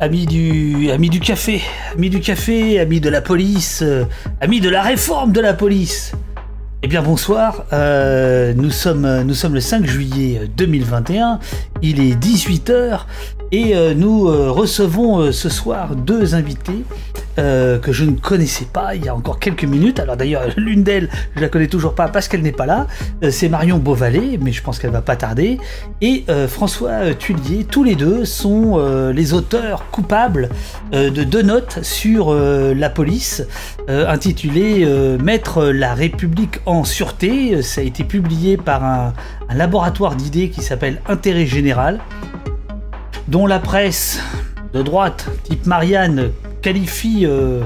amis du, du café, amis du café, amis de la police, euh, amis de la réforme de la police. Eh bien bonsoir, euh, nous, sommes, nous sommes le 5 juillet 2021, il est 18h et euh, nous euh, recevons euh, ce soir deux invités que je ne connaissais pas il y a encore quelques minutes. Alors d'ailleurs, l'une d'elles, je la connais toujours pas parce qu'elle n'est pas là. c'est Marion Beauvalet, mais je pense qu'elle va pas tarder. Et François Tullier, tous les deux sont les auteurs coupables de deux notes sur la police, intitulées Mettre la République en sûreté. Ça a été publié par un laboratoire d'idées qui s'appelle Intérêt Général dont la presse de droite, type Marianne, qualifie euh,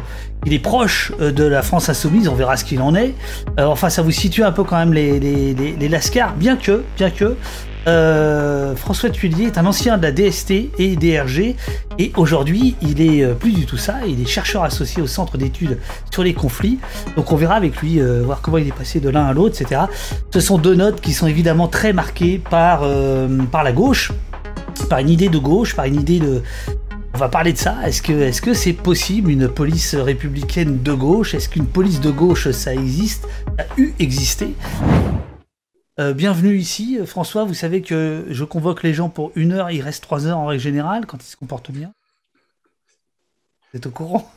il est proche euh, de la France insoumise, on verra ce qu'il en est. Euh, enfin, ça vous situe un peu quand même les, les, bien que, bien que François Tuillier est un ancien de la DST et DRG, et aujourd'hui, il est plus du tout ça. Il est chercheur associé au Centre d'études sur les conflits. Donc, on verra avec lui voir comment il est passé de l'un à l'autre, etc. Ce sont deux notes qui sont évidemment très marquées par la gauche par une idée de gauche, par une idée de... On va parler de ça. Est-ce que est-ce que c'est possible une police républicaine de gauche? Est-ce qu'une police de gauche ça existe? Ça a eu existé euh, bienvenue ici, François. Vous savez que je convoque les gens pour une heure, il reste trois heures en règle générale quand ils se comportent bien. Vous êtes au courant?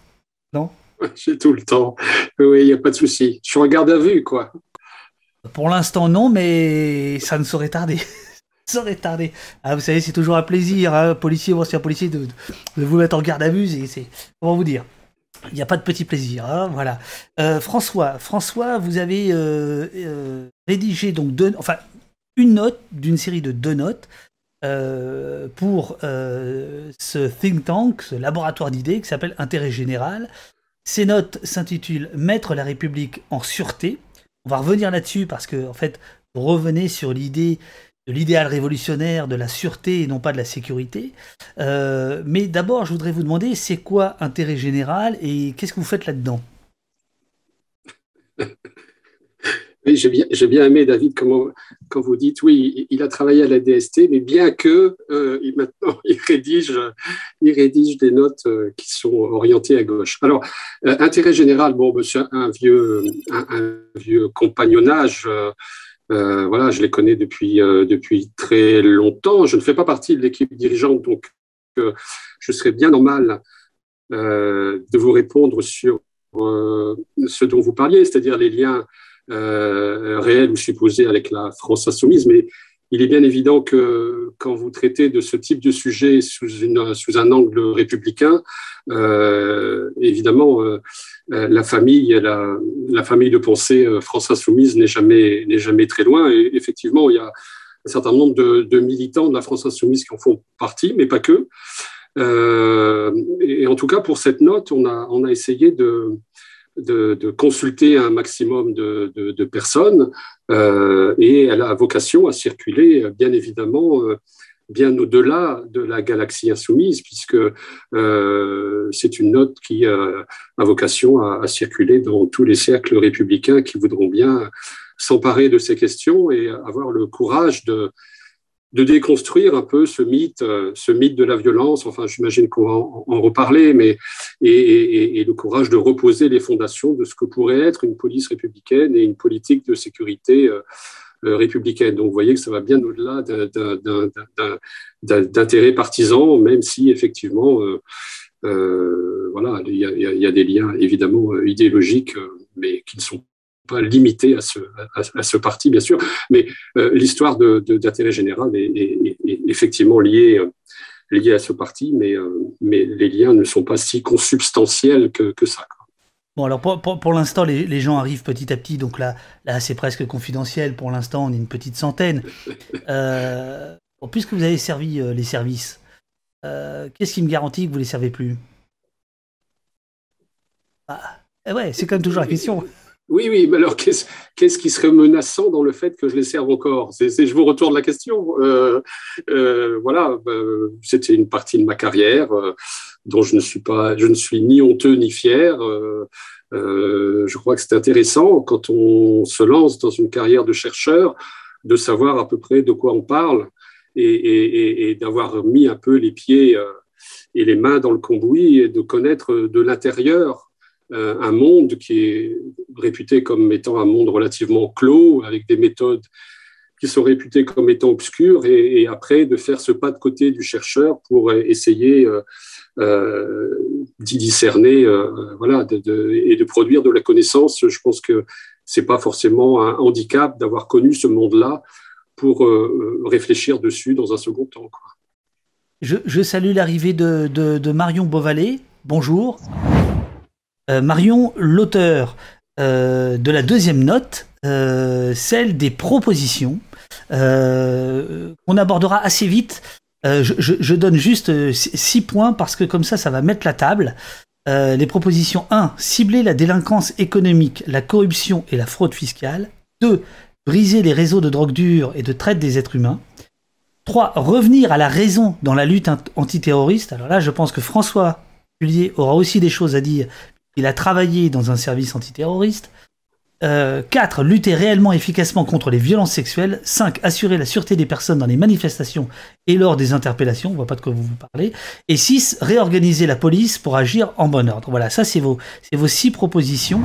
Non? J'ai tout le temps. Oui, il n'y a pas de souci. Je suis en garde à vue, quoi. Pour l'instant, non, mais ça ne saurait tarder aurait tardé. Ah, vous savez, c'est toujours un plaisir, hein, policier ou ancien policier, de, vous mettre en garde à vue. Comment vous dire Il n'y a pas de petit plaisir. Hein, voilà. Euh, François, François, vous avez euh, euh, rédigé donc deux, enfin une note d'une série de deux notes pour ce think tank, ce laboratoire d'idées qui s'appelle Intérêt général. Ces notes s'intitulent Mettre la République en sûreté. On va revenir là-dessus parce que en fait, revenez sur l'idée de l'idéal révolutionnaire, de la sûreté et non pas de la sécurité. Euh, mais d'abord, je voudrais vous demander, c'est quoi intérêt général et qu'est-ce que vous faites là-dedans? J'ai bien, aimé, David, quand vous dites, oui, il a travaillé à la DST, mais bien que euh, il, rédige, des notes euh, qui sont orientées à gauche. Alors, intérêt général, bon, c'est un vieux, un vieux compagnonnage euh, voilà, je les connais depuis, euh, depuis très longtemps. Je ne fais pas partie de l'équipe dirigeante, donc euh, je serais bien normal de vous répondre sur ce dont vous parliez, c'est-à-dire les liens réels ou supposés avec la France insoumise. Mais il est bien évident que quand vous traitez de ce type de sujet sous, une, sous un angle républicain, euh, évidemment, euh, euh, la famille, la, la, famille de pensée France Insoumise n'est jamais, n'est jamais très loin. Et effectivement, il y a un certain nombre de, de, militants de la France Insoumise qui en font partie, mais pas que. et en tout cas, pour cette note, on a, on a essayé de, de, consulter un maximum de, personnes euh, et elle a vocation à circuler, bien évidemment, euh, bien au-delà de la galaxie insoumise, puisque euh, c'est une note qui a vocation à, circuler dans tous les cercles républicains qui voudront bien s'emparer de ces questions et avoir le courage de, de déconstruire un peu ce mythe, euh, ce mythe de la violence. Enfin, j'imagine qu'on va en, reparler, mais et, le courage de reposer les fondations de ce que pourrait être une police républicaine et une politique de sécurité euh, euh, républicaine. Donc, vous voyez que ça va bien au-delà d'intérêts partisans, même si effectivement, voilà, il y, a, des liens évidemment idéologiques, mais qui ne sont pas limité à ce, à, ce parti, bien sûr, mais euh, l'histoire d'intérêt général est, effectivement liée, euh, liée à ce parti, mais, euh, mais les liens ne sont pas si consubstantiels que, que ça. Bon, alors pour, pour, l'instant, les, les, gens arrivent petit à petit, donc là, là c'est presque confidentiel. Pour l'instant, on est une petite centaine. puisque vous avez servi les services, qu'est-ce qui me garantit que vous ne les servez plus? Ah, eh Ouais, c'est quand même toujours la question. Oui, oui, mais alors qu'est-ce qui serait menaçant dans le fait que je les serve encore? C'est, Je vous retourne la question. Euh, euh, voilà, euh, c'était une partie de ma carrière dont je ne suis pas, je ne suis ni honteux ni fier. je crois que c'est intéressant quand on se lance dans une carrière de chercheur de savoir à peu près de quoi on parle et, et d'avoir mis un peu les pieds et les mains dans le cambouis et de connaître de l'intérieur un monde qui est réputé comme étant un monde relativement clos, avec des méthodes qui sont réputées comme étant obscures, et, après de faire ce pas de côté du chercheur pour essayer d'y discerner, voilà, et de produire de la connaissance. Je pense que c'est pas forcément un handicap d'avoir connu ce monde-là pour euh, réfléchir dessus dans un second temps. Je, salue l'arrivée de, Marion Beauvalet. Bonjour. Euh, Marion, l'auteur euh, de la deuxième note, celle des propositions, qu'on abordera assez vite. Je, donne juste six points parce que comme ça, ça va mettre la table. Euh, les propositions 1. Cibler la délinquance économique, la corruption et la fraude fiscale. 2. Briser les réseaux de drogue dure et de traite des êtres humains. 3. Revenir à la raison dans la lutte antiterroriste. Alors là, je pense que François Pullier aura aussi des choses à dire. Il a travaillé dans un service antiterroriste. 4. Euh, lutter réellement efficacement contre les violences sexuelles. 5. Assurer la sûreté des personnes dans les manifestations et lors des interpellations. On voit pas de quoi vous parlez. Et 6. Réorganiser la police pour agir en bon ordre. Voilà, ça c'est vos, vos six propositions.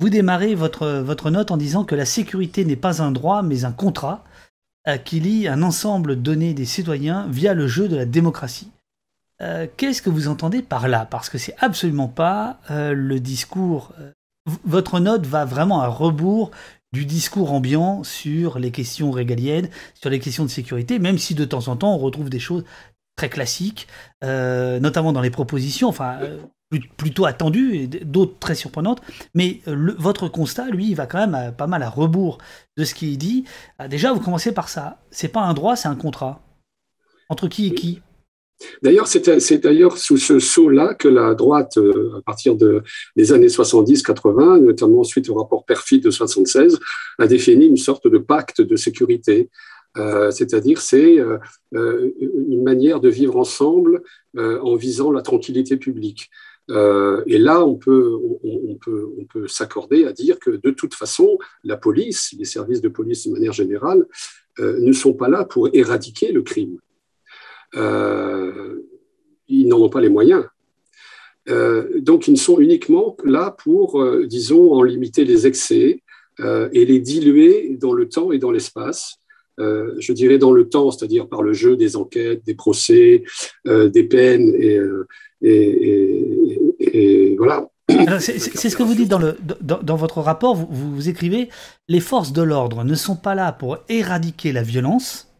Vous démarrez votre, votre note en disant que la sécurité n'est pas un droit mais un contrat euh, qui lie un ensemble donné des citoyens via le jeu de la démocratie. Euh, qu'est-ce que vous entendez par là? Parce que c'est absolument pas le discours votre note va vraiment à rebours du discours ambiant sur les questions régaliennes, sur les questions de sécurité, même si de temps en temps on retrouve des choses très classiques, euh, notamment dans les propositions, enfin euh, plutôt attendues et d'autres très surprenantes. Mais euh, votre constat, lui, il va quand même pas mal à rebours de ce qui est dit. Ah, déjà, vous commencez par ça. C'est pas un droit, c'est un contrat. Entre qui et qui? D'ailleurs, c'est d'ailleurs sous ce sceau-là que la droite, euh, à partir de, des années 70-80, notamment suite au rapport Perfit de 76, a défini une sorte de pacte de sécurité. Euh, c'est-à-dire, c'est euh, une manière de vivre ensemble en visant la tranquillité publique. et là, on, peut, on peut s'accorder à dire que de toute façon, la police, les services de police de manière générale, ne sont pas là pour éradiquer le crime. Euh, ils n'en ont pas les moyens. Euh, donc, ils ne sont uniquement là pour, euh, disons, en limiter les excès et les diluer dans le temps et dans l'espace. je dirais dans le temps, c'est-à-dire par le jeu des enquêtes, des procès, des peines, et, voilà. C'est ce que vous dites dans, votre rapport, vous, écrivez, les forces de l'ordre ne sont pas là pour éradiquer la violence,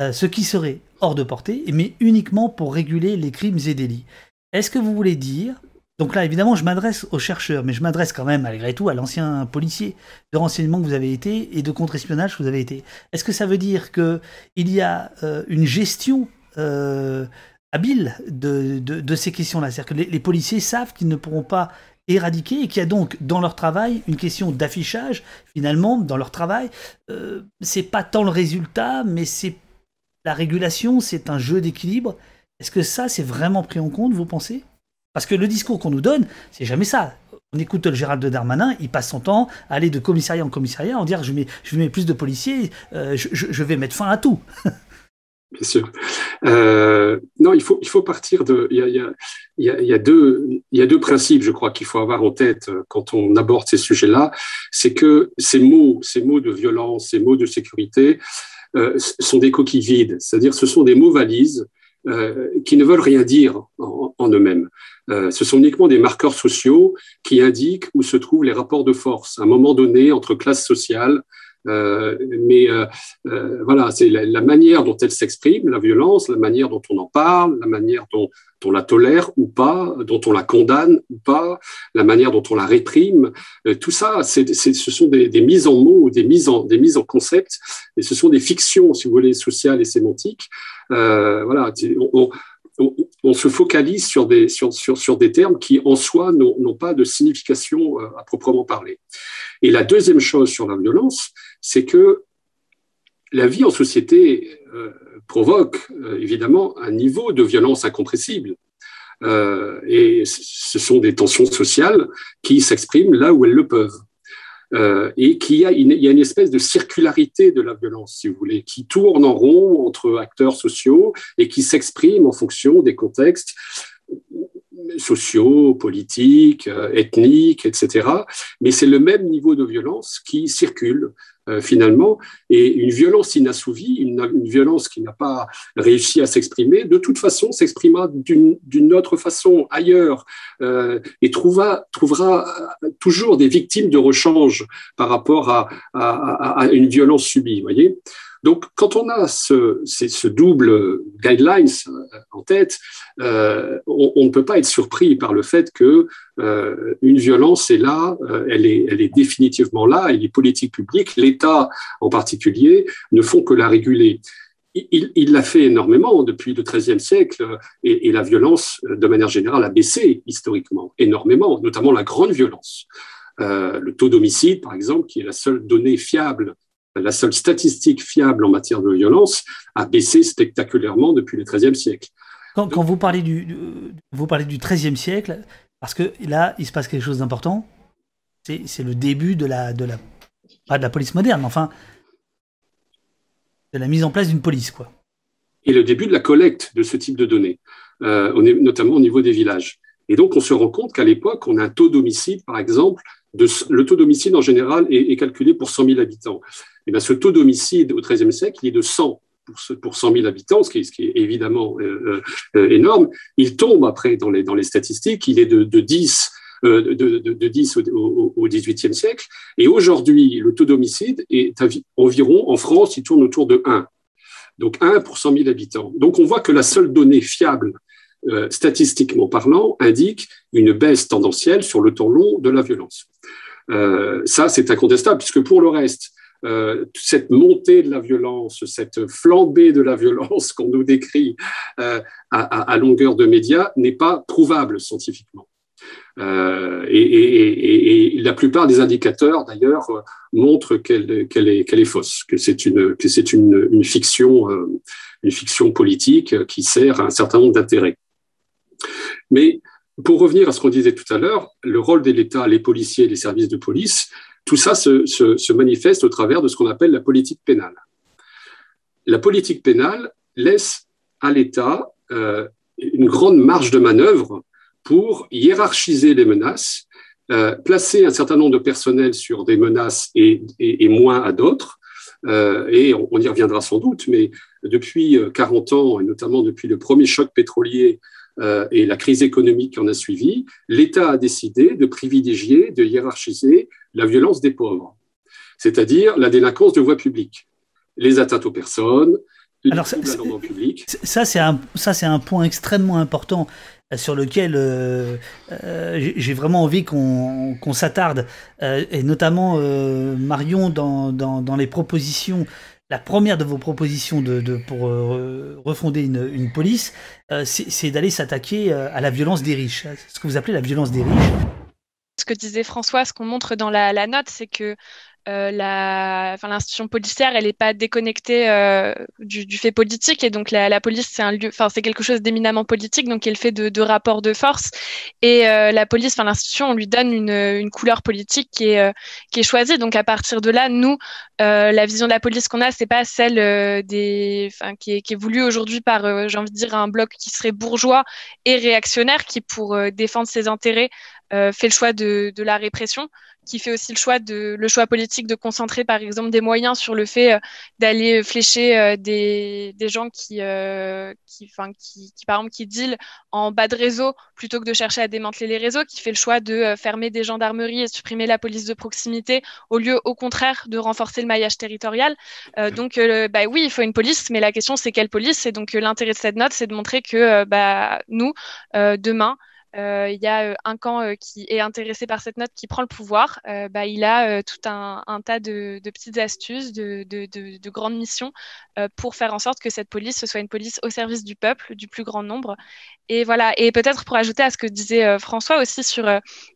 euh, ce qui serait hors de portée, mais uniquement pour réguler les crimes et délits. Est-ce que vous voulez dire donc là, évidemment, je m'adresse aux chercheurs, mais je m'adresse quand même, malgré tout, à l'ancien policier de renseignement que vous avez été et de contre-espionnage que vous avez été. Est-ce que ça veut dire qu'il y a euh, une gestion euh, habile de, ces questions-là? C'est-à-dire que les, policiers savent qu'ils ne pourront pas éradiquer et qu'il y a donc dans leur travail une question d'affichage, finalement, dans leur travail. c'est pas tant le résultat, mais c'est la régulation, c'est un jeu d'équilibre. Est-ce que ça, c'est vraiment pris en compte, vous pensez? Parce que le discours qu'on nous donne, c'est jamais ça. On écoute le Gérald de Darmanin, il passe son temps à aller de commissariat en commissariat, en dire je mets, je mets plus de policiers, euh, je, vais mettre fin à tout. Bien sûr. Euh, non, il faut, il faut partir de. Il y a, deux, il y a deux principes, je crois, qu'il faut avoir en tête euh, quand on aborde ces sujets-là. C'est que ces mots, ces mots de violence, ces mots de sécurité, sont des coquilles vides, c'est-à-dire ce sont des mots valises euh, qui ne veulent rien dire en, eux-mêmes. Euh, ce sont uniquement des marqueurs sociaux qui indiquent où se trouvent les rapports de force à un moment donné entre classes sociales, euh, mais euh, euh, voilà, c'est la, manière dont elle s'exprime, la violence, la manière dont on en parle, la manière dont, on la tolère ou pas, dont on la condamne ou pas, la manière dont on la réprime. tout ça, c'est, ce sont des, mises en mots, des mises en, des mises en concept, et ce sont des fictions, si vous voulez, sociales et sémantiques. voilà, on, on, se focalise sur des, sur, sur, des termes qui, en soi, n'ont pas de signification à proprement parler. Et la deuxième chose sur la violence, c'est que la vie en société euh, provoque euh, évidemment un niveau de violence incompressible. Euh, et ce sont des tensions sociales qui s'expriment là où elles le peuvent. Et qu'il y, a une, espèce de circularité de la violence, si vous voulez, qui tourne en rond entre acteurs sociaux et qui s'exprime en fonction des contextes sociaux, politiques, ethniques, etc. Mais c'est le même niveau de violence qui circule euh, finalement, et une violence inassouvie, une, violence qui n'a pas réussi à s'exprimer, de toute façon s'exprimera d'une autre façon ailleurs euh, et trouvera, trouvera toujours des victimes de rechange par rapport à, à, à une violence subie, voyez. Donc, quand on a ce, ce double guidelines euh, en tête, euh, on, ne peut pas être surpris par le fait que euh, une violence est là, elle, est, elle est définitivement là, et les politiques publiques, l'État en particulier, ne font que la réguler. Il l'a fait énormément depuis le XIIIe siècle et, et, la violence, de manière générale, a baissé historiquement énormément, notamment la grande violence. le taux d'homicide, par exemple, qui est la seule donnée fiable la seule statistique fiable en matière de violence, a baissé spectaculairement depuis le XIIIe siècle. Quand, vous, parlez du, vous parlez du XIIIe siècle, parce que là, il se passe quelque chose d'important, c'est le début de la, de la, pas de la police moderne, enfin, de la mise en place d'une police, quoi. Et le début de la collecte de ce type de données, euh, notamment au niveau des villages. Et donc, on se rend compte qu'à l'époque, on a un taux d'homicide, par exemple, de, le taux d'homicide en général est, calculé pour 100 000 habitants. Et bien, ce taux d'homicide au XIIIe siècle, il est de 100 pour, 100 000 habitants, ce qui, est évidemment euh, euh, énorme. Il tombe après dans les, statistiques, il est de, de 10 euh, de, de, 10 au, au, XVIIIe siècle. Et aujourd'hui, le taux d'homicide est environ, en France, il tourne autour de 1. Donc 1 pour 100 000 habitants. Donc on voit que la seule donnée fiable, statistiquement parlant, indique une baisse tendancielle sur le temps long de la violence. ça, c'est incontestable, puisque pour le reste, euh, cette montée de la violence, cette flambée de la violence qu'on nous décrit euh, à, longueur de médias n'est pas prouvable scientifiquement. Euh, et, la plupart des indicateurs, d'ailleurs, montrent qu'elle est, fausse, que c'est une, une, fiction, une fiction politique qui sert à un certain nombre d'intérêts. Mais pour revenir à ce qu'on disait tout à l'heure, le rôle de l'État, les policiers, les services de police, tout ça se, manifeste au travers de ce qu'on appelle la politique pénale. La politique pénale laisse à l'État euh, une grande marge de manœuvre pour hiérarchiser les menaces, euh, placer un certain nombre de personnels sur des menaces et, moins à d'autres. Euh, et on, y reviendra sans doute, mais depuis 40 ans, et notamment depuis le premier choc pétrolier et la crise économique qui en a suivi, l'État a décidé de privilégier, de hiérarchiser la violence des pauvres, c'est-à-dire la délinquance de voie publique, les atteintes aux personnes, alors, ça, public. Ça, c'est un, ça, c'est un point extrêmement important euh, sur lequel euh, j'ai vraiment envie qu'on s'attarde, et notamment Marion dans, dans, dans, les propositions la première de vos propositions de, pour euh, refonder une, police, euh, c'est d'aller s'attaquer euh, à la violence des riches, ce que vous appelez la violence des riches. Que disait François, ce qu'on montre dans la, note, c'est que euh, l'institution policière, elle n'est pas déconnectée euh, du, fait politique. Et donc la, la police, c'est un lieu, enfin c'est quelque chose d'éminemment politique, donc elle fait de, rapports de force. Et euh, la police, enfin l'institution, on lui donne une, une couleur politique qui est qui est choisie. Donc à partir de là, nous, la vision de la police qu'on a, c'est pas celle des, enfin qui est, qui est voulue aujourd'hui par, j'ai envie de dire un bloc qui serait bourgeois et réactionnaire, qui pour défendre ses intérêts fait le choix de, de la répression qui fait aussi le choix de le choix politique de concentrer par exemple des moyens sur le fait euh, d'aller flécher euh, des, des gens qui euh, qui, enfin, qui, qui par exemple qui deal en bas de réseau plutôt que de chercher à démanteler les réseaux, qui fait le choix de fermer des gendarmeries et supprimer la police de proximité au lieu au contraire de renforcer le maillage territorial. donc bah oui, il faut une police, mais la question c'est quelle police? Et donc l'intérêt de cette note, c'est de montrer que bah nous demain euh, il y a euh, un camp euh, qui est intéressé par cette note qui prend le pouvoir, bah, il a tout un, tas de, petites astuces, de, grandes missions pour faire en sorte que cette police ce soit une police au service du peuple, du plus grand nombre. Et voilà. Et peut-être pour ajouter à ce que disait François aussi sur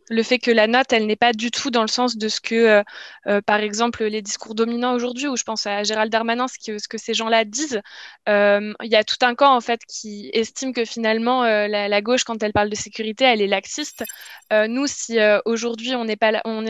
le fait que la note, elle n'est pas du tout dans le sens de ce que, euh, euh, par exemple, les discours dominants aujourd'hui, où je pense à Gérald Darmanin, ce que, ce que ces gens-là disent, euh, il y a tout un camp en fait qui estime que finalement la, gauche, quand elle parle de sécurité, elle est laxiste. nous, si aujourd'hui on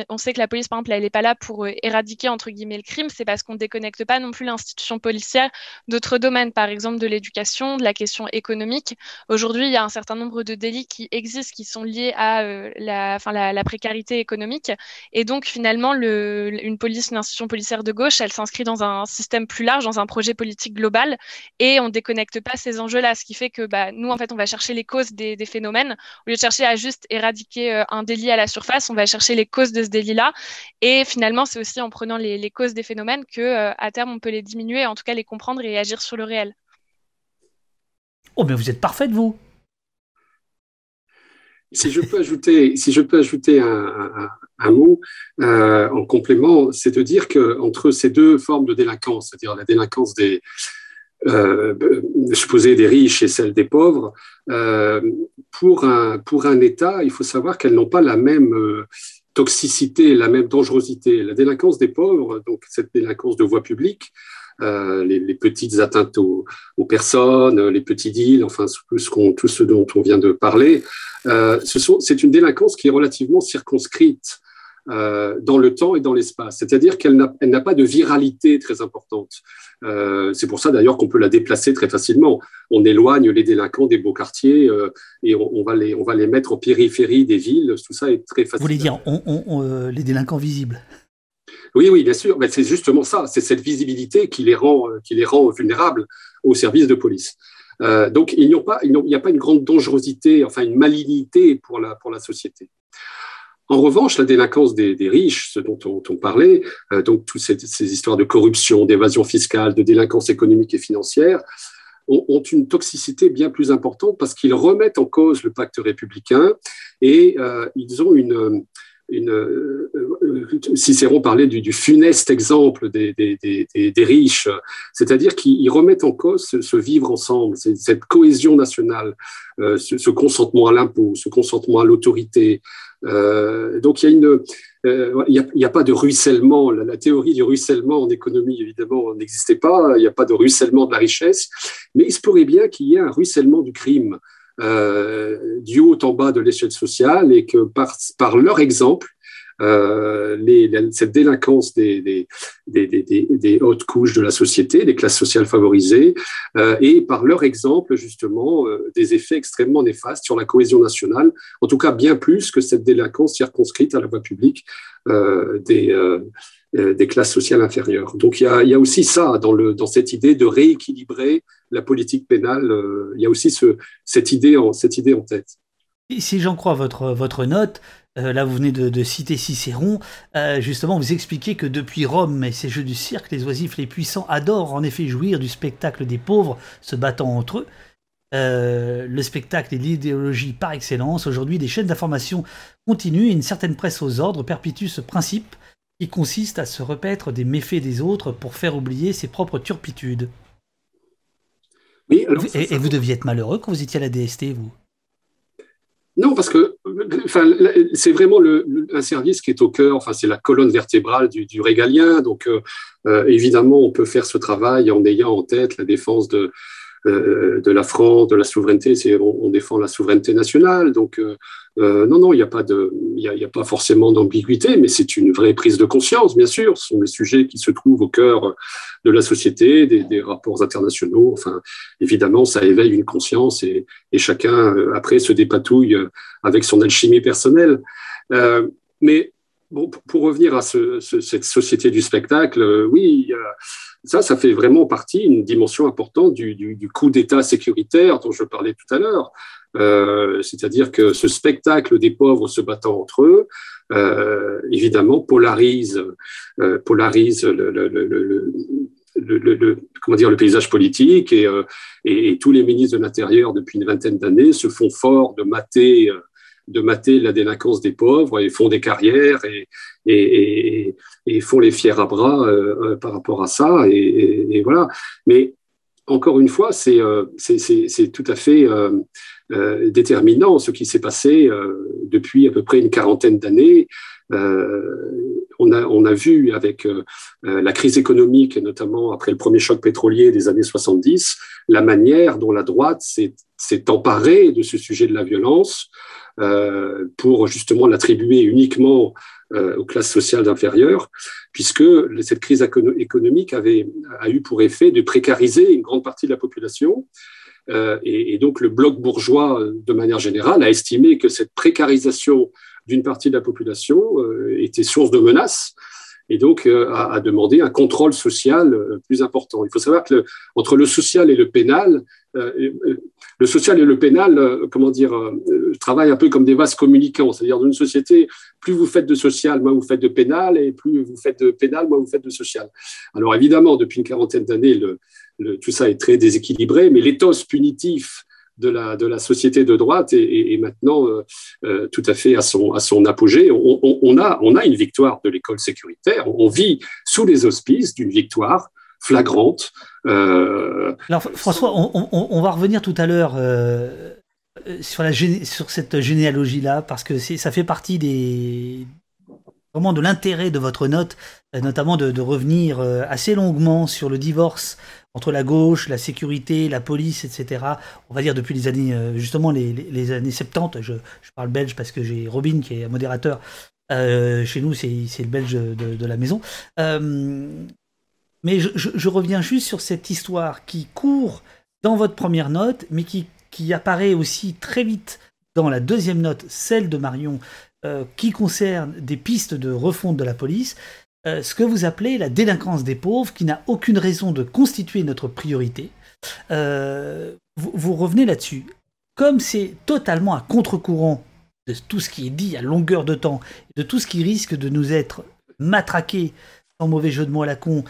on, sait que la police, par exemple, elle n'est pas là pour éradiquer entre guillemets le crime, c'est parce qu'on déconnecte pas non plus l'institution policière d'autres domaines, par exemple de l'éducation, de la question économique. Aujourd'hui, il y a un certain nombre de délits qui existent, qui sont liés à la la, précarité économique. Et donc, finalement, le, une institution policière de gauche, elle s'inscrit dans un système plus large, dans un projet politique global, et on déconnecte pas ces enjeux-là, ce qui fait que bah, nous, en fait, on va chercher les causes des, phénomènes. Au lieu de chercher à juste éradiquer euh, un délit à la surface, on va chercher les causes de ce délit-là. Et finalement, c'est aussi en prenant les, causes des phénomènes que, euh, à terme, on peut les diminuer, en tout cas les comprendre et agir sur le réel. Oh, mais vous êtes parfaite, vous si je peux ajouter, si je peux ajouter un, mot euh, en complément, c'est de dire que entre ces deux formes de délinquance, c'est-à-dire la délinquance des euh, supposée des riches et celle des pauvres, euh, pour un pour un État, il faut savoir qu'elles n'ont pas la même euh, toxicité, la même dangerosité. La délinquance des pauvres, donc cette délinquance de voie publique, euh, les, petites atteintes aux, personnes, les petits deals, enfin tout ce, tout ce dont on vient de parler. Euh, c'est une délinquance qui est relativement circonscrite euh, dans le temps et dans l'espace. C'est-à-dire qu'elle n'a pas de viralité très importante. Euh, c'est pour ça d'ailleurs qu'on peut la déplacer très facilement. On éloigne les délinquants des beaux quartiers euh, et on, on, va les, on va les mettre en périphérie des villes. Tout ça est très facile. Vous voulez dire on, on, les délinquants visibles oui, oui, bien sûr. C'est justement ça. C'est cette visibilité qui les rend, qui les rend vulnérables au service de police. Euh, donc, il n'y a, pas, une grande dangerosité, enfin une malignité pour la, société. En revanche, la délinquance des, riches, ce dont on, parlait, euh, donc toutes ces, histoires de corruption, d'évasion fiscale, de délinquance économique et financière, ont, une toxicité bien plus importante parce qu'ils remettent en cause le pacte républicain et euh, ils ont une, une, euh, euh, Cicéron parlait du, funeste exemple des, des, riches, c'est-à-dire qu'ils remettent en cause ce, vivre ensemble, cette cohésion nationale, euh, ce, consentement à l'impôt, ce consentement à l'autorité. donc il y a une, il n'y a, pas de ruissellement. La, théorie du ruissellement en économie, évidemment, n'existait pas. Il n'y a pas de ruissellement de la richesse, mais il se pourrait bien qu'il y ait un ruissellement du crime. Euh, du haut en bas de l'échelle sociale et que par, par leur exemple, euh, les, cette délinquance des, des, des, des, hautes couches de la société, des classes sociales favorisées, euh, et par leur exemple, justement, euh, des effets extrêmement néfastes sur la cohésion nationale, en tout cas bien plus que cette délinquance circonscrite à la voie publique euh, des, des classes sociales inférieures. Donc il y a, il y a aussi ça dans, le, dans cette idée de rééquilibrer la politique pénale, euh, il y a aussi ce, cette, idée en, tête. Si j'en crois votre, votre note, euh, là vous venez de, citer Cicéron, euh, justement vous expliquez que depuis Rome et ses jeux du cirque, les oisifs les puissants adorent en effet jouir du spectacle des pauvres se battant entre eux. le spectacle est l'idéologie par excellence. Aujourd'hui, des chaînes d'information continuent et une certaine presse aux ordres perpétue ce principe qui consiste à se repaître des méfaits des autres pour faire oublier ses propres turpitudes et, vous deviez être malheureux quand vous étiez à la DST, vous? Non, parce que enfin, c'est vraiment le, un service qui est au cœur, enfin, c'est la colonne vertébrale du, du régalien. Donc, euh, euh, évidemment, on peut faire ce travail en ayant en tête la défense de, euh, de la France, de la souveraineté. C'est, on, défend la souveraineté nationale. Donc, euh, non, non, il n'y a pas de, y a, pas forcément d'ambiguïté, mais c'est une vraie prise de conscience, bien sûr. Ce sont des sujets qui se trouvent au cœur de la société, des, rapports internationaux. Enfin, évidemment, ça éveille une conscience et, chacun euh, après se dépatouille avec son alchimie personnelle. Euh, mais bon, pour revenir à cette société du spectacle, oui, ça, ça fait vraiment partie, une dimension importante du, du coup d'État sécuritaire dont je parlais tout à l'heure. Euh, c'est-à-dire que ce spectacle des pauvres se battant entre eux, euh, évidemment, polarise, euh, polarise le, le, le, le, comment dire, le paysage politique et, et, tous les ministres de l'Intérieur depuis une vingtaine d'années se font fort de mater, de mater la délinquance des pauvres et font des carrières et, et, et font les fiers à bras par rapport à ça. Et, voilà. Mais encore une fois, c'est tout à fait déterminant ce qui s'est passé depuis à peu près une quarantaine d'années. On a, on, a, vu avec la crise économique, notamment après le premier choc pétrolier des années 70, la manière dont la droite s'est emparée de ce sujet de la violence pour justement l'attribuer uniquement euh, aux classes sociales inférieures, puisque cette crise économique avait, a eu pour effet de précariser une grande partie de la population. Euh, et, donc le bloc bourgeois, de manière générale, a estimé que cette précarisation d'une partie de la population euh, était source de menaces et donc a, demandé un contrôle social plus important. Il faut savoir que entre le social et le pénal, le social et le pénal, euh, comment dire, euh, travaillent un peu comme des vases communicants. C'est-à-dire, dans une société, plus vous faites de social, moins vous faites de pénal, et plus vous faites de pénal, moins vous faites de social. Alors, évidemment, depuis une quarantaine d'années, tout ça est très déséquilibré, mais l'éthos punitif de la, société de droite est, maintenant euh, tout à fait à son, à son apogée. On, a, on a une victoire de l'école sécuritaire. On vit sous les auspices d'une victoire flagrante. Euh, Alors François, on, va revenir tout à l'heure euh, sur, sur cette généalogie-là, parce que ça fait partie des vraiment de l'intérêt de votre note, euh, notamment de, revenir assez longuement sur le divorce entre la gauche, la sécurité, la police, etc. On va dire depuis les années, justement les, années 70, je, parle belge parce que j'ai Robin qui est modérateur. chez nous, c'est le belge de, de la maison. Mais je, reviens juste sur cette histoire qui court dans votre première note, mais qui, apparaît aussi très vite dans la deuxième note, celle de Marion, euh, qui concerne des pistes de refonte de la police, euh, ce que vous appelez la délinquance des pauvres, qui n'a aucune raison de constituer notre priorité. Euh, vous, revenez là-dessus. Comme c'est totalement à contre-courant de tout ce qui est dit à longueur de temps, de tout ce qui risque de nous être matraqué sans mauvais jeu de mots à la con,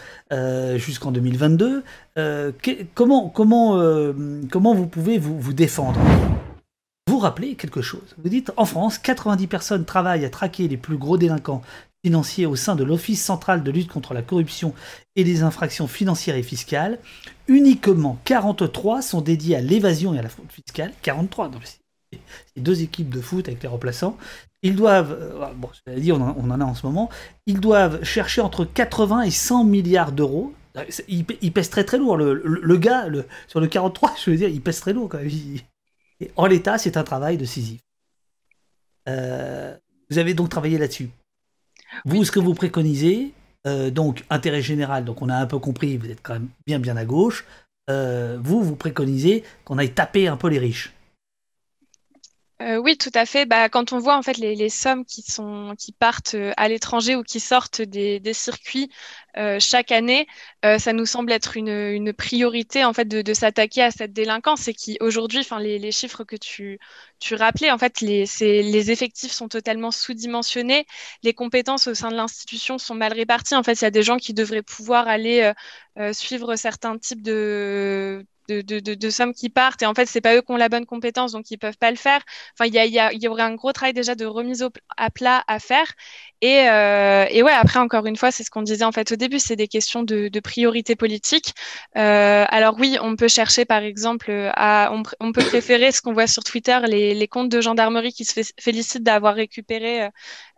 jusqu'en 2022. Euh, comment, comment, comment vous pouvez vous, vous défendre? Vous rappelez quelque chose? Vous dites, en France, 90 personnes travaillent à traquer les plus gros délinquants financiers au sein de l'Office central de lutte contre la corruption et les infractions financières et fiscales. Uniquement 43 sont dédiés à l'évasion et à la fraude fiscale. 43, donc c'est deux équipes de foot avec les remplaçants. Ils doivent, euh, bon, dit, on en, a en ce moment, ils doivent chercher entre 80 et 100 milliards d'euros. Il, pèse très très lourd. Le, gars, sur le 43, je veux dire, il pèse très lourd quand même. Et en l'état, c'est un travail de Euh, vous avez donc travaillé là-dessus. Vous, ce que vous préconisez, euh, donc intérêt général, donc on a un peu compris, vous êtes quand même bien bien à gauche. Euh, vous, vous préconisez qu'on aille taper un peu les riches. Euh, oui, tout à fait. Bah, quand on voit en fait les, sommes qui sont qui partent euh, à l'étranger ou qui sortent des, circuits euh, chaque année, ça nous semble être une, priorité en fait de, s'attaquer à cette délinquance et qui aujourd'hui, enfin les, chiffres que tu tu rappelais, en fait les les effectifs sont totalement sous-dimensionnés, les compétences au sein de l'institution sont mal réparties. En fait, il y a des gens qui devraient pouvoir aller suivre certains types de de, de, sommes qui partent. Et en fait c'est pas eux qui ont la bonne compétence donc ils peuvent pas le faire. Enfin il y, a, y, y aurait un gros travail déjà de remise au, à plat à faire. Et, euh, et ouais après encore une fois c'est ce qu'on disait en fait au début c'est des questions de, priorité politique. Euh, alors oui on peut chercher par exemple à on, peut préférer ce qu'on voit sur Twitter les, comptes de gendarmerie qui se félicitent d'avoir récupéré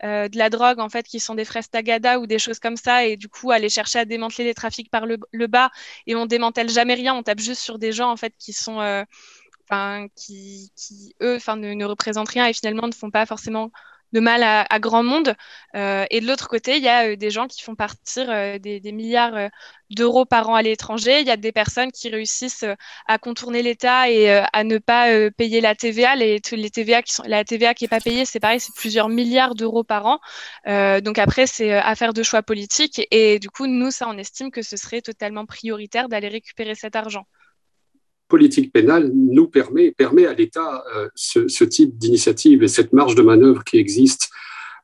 euh, de la drogue en fait qui sont des fraises tagada ou des choses comme ça. Et du coup aller chercher à démanteler les trafics par le, le bas. Et on démantèle jamais rien on tape juste sur des gens en fait qui sont euh, qui, qui, eux ne, ne, représentent rien et finalement ne font pas forcément de mal à, grand monde. Euh, et de l'autre côté, il y a euh, des gens qui font partir euh, des, milliards d'euros par an à l'étranger. Il y a des personnes qui réussissent à contourner l'État et à ne pas payer la TVA. Les, les TVA qui sont, la TVA qui est pas payée, c'est pareil, c'est plusieurs milliards d'euros par an. donc après, c'est affaire de choix politique. Et du coup, nous, ça, on estime que ce serait totalement prioritaire d'aller récupérer cet argent politique pénale nous permet, permet à l'État euh, ce, type d'initiative et cette marge de manœuvre qui existe.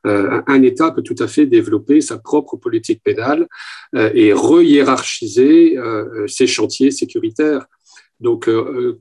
Euh, un État peut tout à fait développer sa propre politique pénale euh, et re-hiérarchiser ses chantiers sécuritaires. Donc,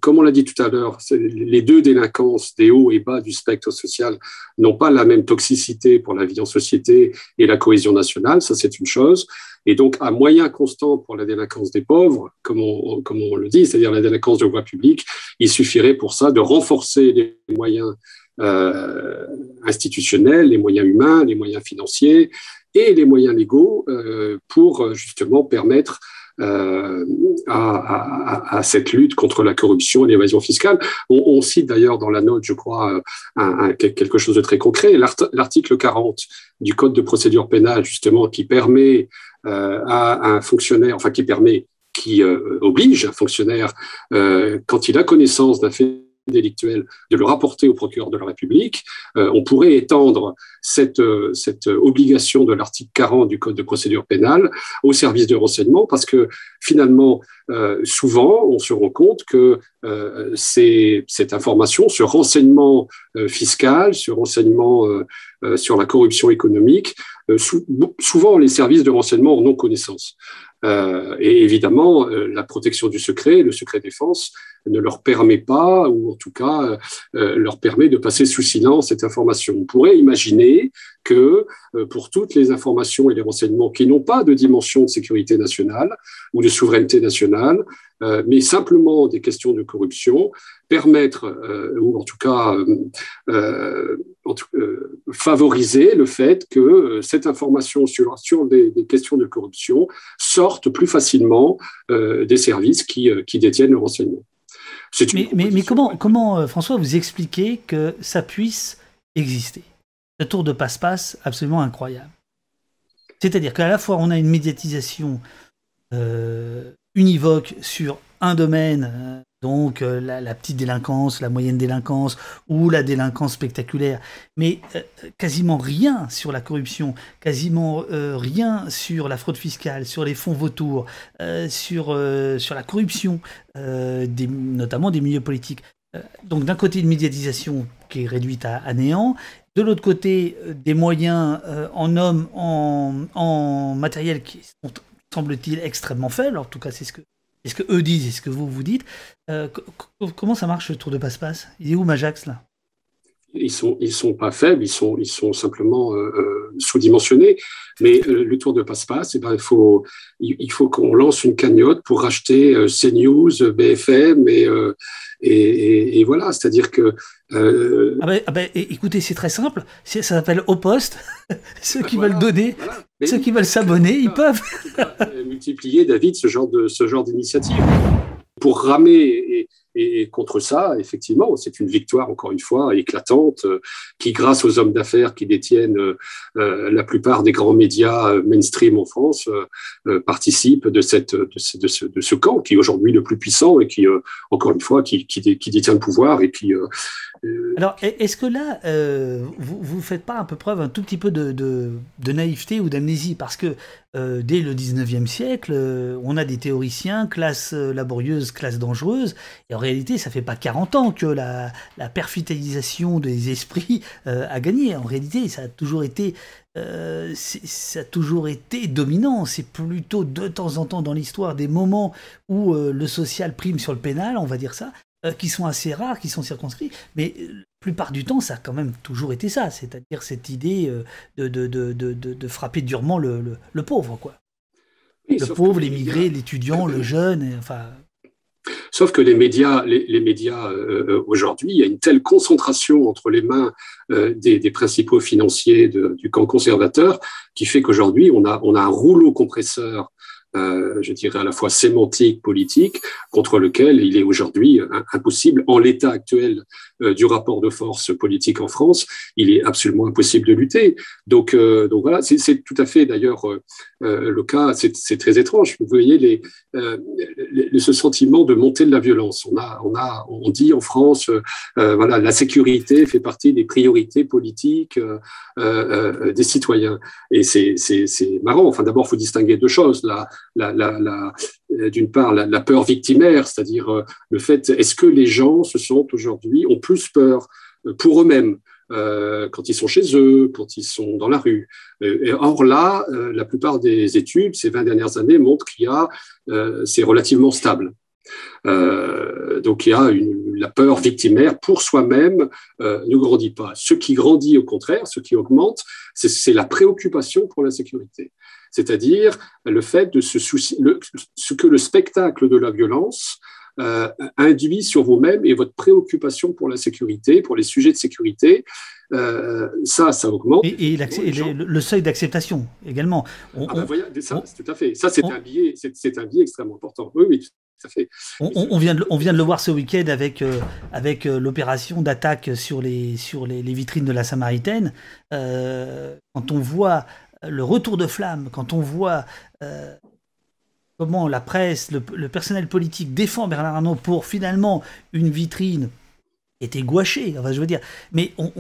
comme on l'a dit tout à l'heure, les deux délinquances des hauts et bas du spectre social n'ont pas la même toxicité pour la vie en société et la cohésion nationale, ça c'est une chose. Et donc, à moyen constant pour la délinquance des pauvres, comme on, comme on le dit, c'est-à-dire la délinquance de voie publique, il suffirait pour ça de renforcer les moyens euh, institutionnels, les moyens humains, les moyens financiers et les moyens légaux euh, pour justement permettre euh, à, à, cette lutte contre la corruption et l'évasion fiscale. On, on cite d'ailleurs dans la note, je crois, un, quelque chose de très concret, l'article 40 du Code de procédure pénale, justement, qui permet euh, à un fonctionnaire, enfin qui permet, qui euh, oblige un fonctionnaire, euh, quand il a connaissance d'un fait délictuel de le rapporter au procureur de la République. Euh, on pourrait étendre cette, euh, cette obligation de l'article 40 du Code de procédure pénale au service de renseignement parce que finalement, euh, souvent, on se rend compte que cette information, ce renseignement fiscal, ce renseignement sur la corruption économique, souvent les services de renseignement en ont connaissance. Euh, et évidemment, euh, la protection du secret, le secret défense, ne leur permet pas, ou en tout cas euh, leur permet de passer sous silence cette information. On pourrait imaginer que pour toutes les informations et les renseignements qui n'ont pas de dimension de sécurité nationale ou de souveraineté nationale, mais simplement des questions de corruption, permettre, ou en tout cas favoriser le fait que cette information sur, sur des, des questions de corruption sorte plus facilement des services qui, qui détiennent le renseignement. Mais, mais, mais, comment, comment, euh, François, vous expliquez que ça puisse exister? Ce tour de passe-passe absolument incroyable. C'est-à-dire qu'à la fois, on a une médiatisation euh, univoque sur un domaine, euh, donc euh, la, petite délinquance, la moyenne délinquance ou la délinquance spectaculaire, mais euh, quasiment rien sur la corruption, quasiment rien sur la fraude fiscale, sur les fonds vautours, sur, sur la corruption, des, notamment des milieux politiques. donc d'un côté une médiatisation qui est réduite à, néant, de l'autre côté des moyens en hommes, en, en matériel qui sont semble-t-il extrêmement faibles, en tout cas c'est ce que est-ce que eux disent, est-ce que vous vous dites. Euh, Comment ça marche le tour de passe-passe? Il est où Majax là? Ils sont ils sont pas faibles, ils sont ils sont simplement euh, euh, sous-dimensionnés. Mais le tour de passe-passe, eh ben il faut il, faut qu'on lance une cagnotte pour racheter CNews, BFM et et, et, voilà, c'est-à-dire que ah ben, ah ben, écoutez, c'est très simple. Ça s'appelle au poste. ceux qui veulent donner, ceux qui veulent s'abonner, ils peuvent. multiplier, David, ce genre de ce genre d'initiative pour ramer et, et, contre ça, effectivement, c'est une victoire, encore une fois, éclatante, euh, qui, grâce aux hommes d'affaires qui détiennent euh, euh, la plupart des grands médias mainstream en France, participe de, cette, de, ce, de, ce, de ce camp qui est aujourd'hui le plus puissant et qui, encore une fois, qui, qui, qui, détient le pouvoir et qui... Alors, est-ce que là, vous ne faites pas un peu preuve un tout petit peu de, naïveté ou d'amnésie? Parce que dès le 19e siècle, on a des théoriciens, classe laborieuse, classe dangereuse, et en réalité, ça fait pas 40 ans que la, la des esprits euh, a gagné. En réalité, ça a toujours été, euh, ça a toujours été dominant. C'est plutôt de temps en temps dans l'histoire des moments où euh, le social prime sur le pénal, on va dire ça, qui sont assez rares, qui sont circonscrits. Mais la plupart du temps, ça a quand même toujours été ça. C'est-à-dire cette idée de, de, de, de, frapper durement le, le, pauvre, quoi. le pauvre, l'immigré, l'étudiant, le jeune, enfin Sauf que les médias, les, médias euh, euh, aujourd'hui, il y a une telle concentration entre les mains euh, des, principaux financiers du camp conservateur qui fait qu'aujourd'hui, on a, on a un rouleau compresseur euh, je dirais à la fois sémantique, politique, contre lequel il est aujourd'hui impossible, en l'état actuel euh, du rapport de force politique en France, il est absolument impossible de lutter. Donc, euh, donc voilà, c'est tout à fait d'ailleurs le cas, c'est très étrange. Vous voyez les, les, ce sentiment de montée de la violence. On a, on a, on dit en France, voilà, la sécurité fait partie des priorités politiques des citoyens. Et c'est marrant. Enfin, d'abord, il faut distinguer deux choses. La, la, la, euh, d'une part la, peur victimaire, c'est-à-dire euh, le fait est-ce que les gens se sentent aujourd'hui ont plus peur euh, pour eux-mêmes quand ils sont chez eux, quand ils sont dans la rue? Et or là, la plupart des études ces 20 dernières années montrent qu'il y a c'est relativement stable. Donc il y a une, la peur victimaire pour soi-même ne grandit pas. Ce qui grandit au contraire, ce qui augmente, c'est la préoccupation pour la sécurité. C'est-à-dire le fait de se soucier, ce que le spectacle de la violence euh, induit sur vous-même et votre préoccupation pour la sécurité, pour les sujets de sécurité. Euh, ça, ça augmente. Et, le, seuil d'acceptation également. ah ben ça, tout à fait. Ça, c'est un biais, c'est un biais extrêmement important. Oui, oui. On, vient de, le voir ce week-end avec, euh, avec l'opération d'attaque sur, les, vitrines de la Samaritaine. quand on voit le retour de flamme, quand on voit comment la presse, le, personnel politique défend Bernard Arnault pour finalement une vitrine était gouachée, enfin je veux dire, mais on,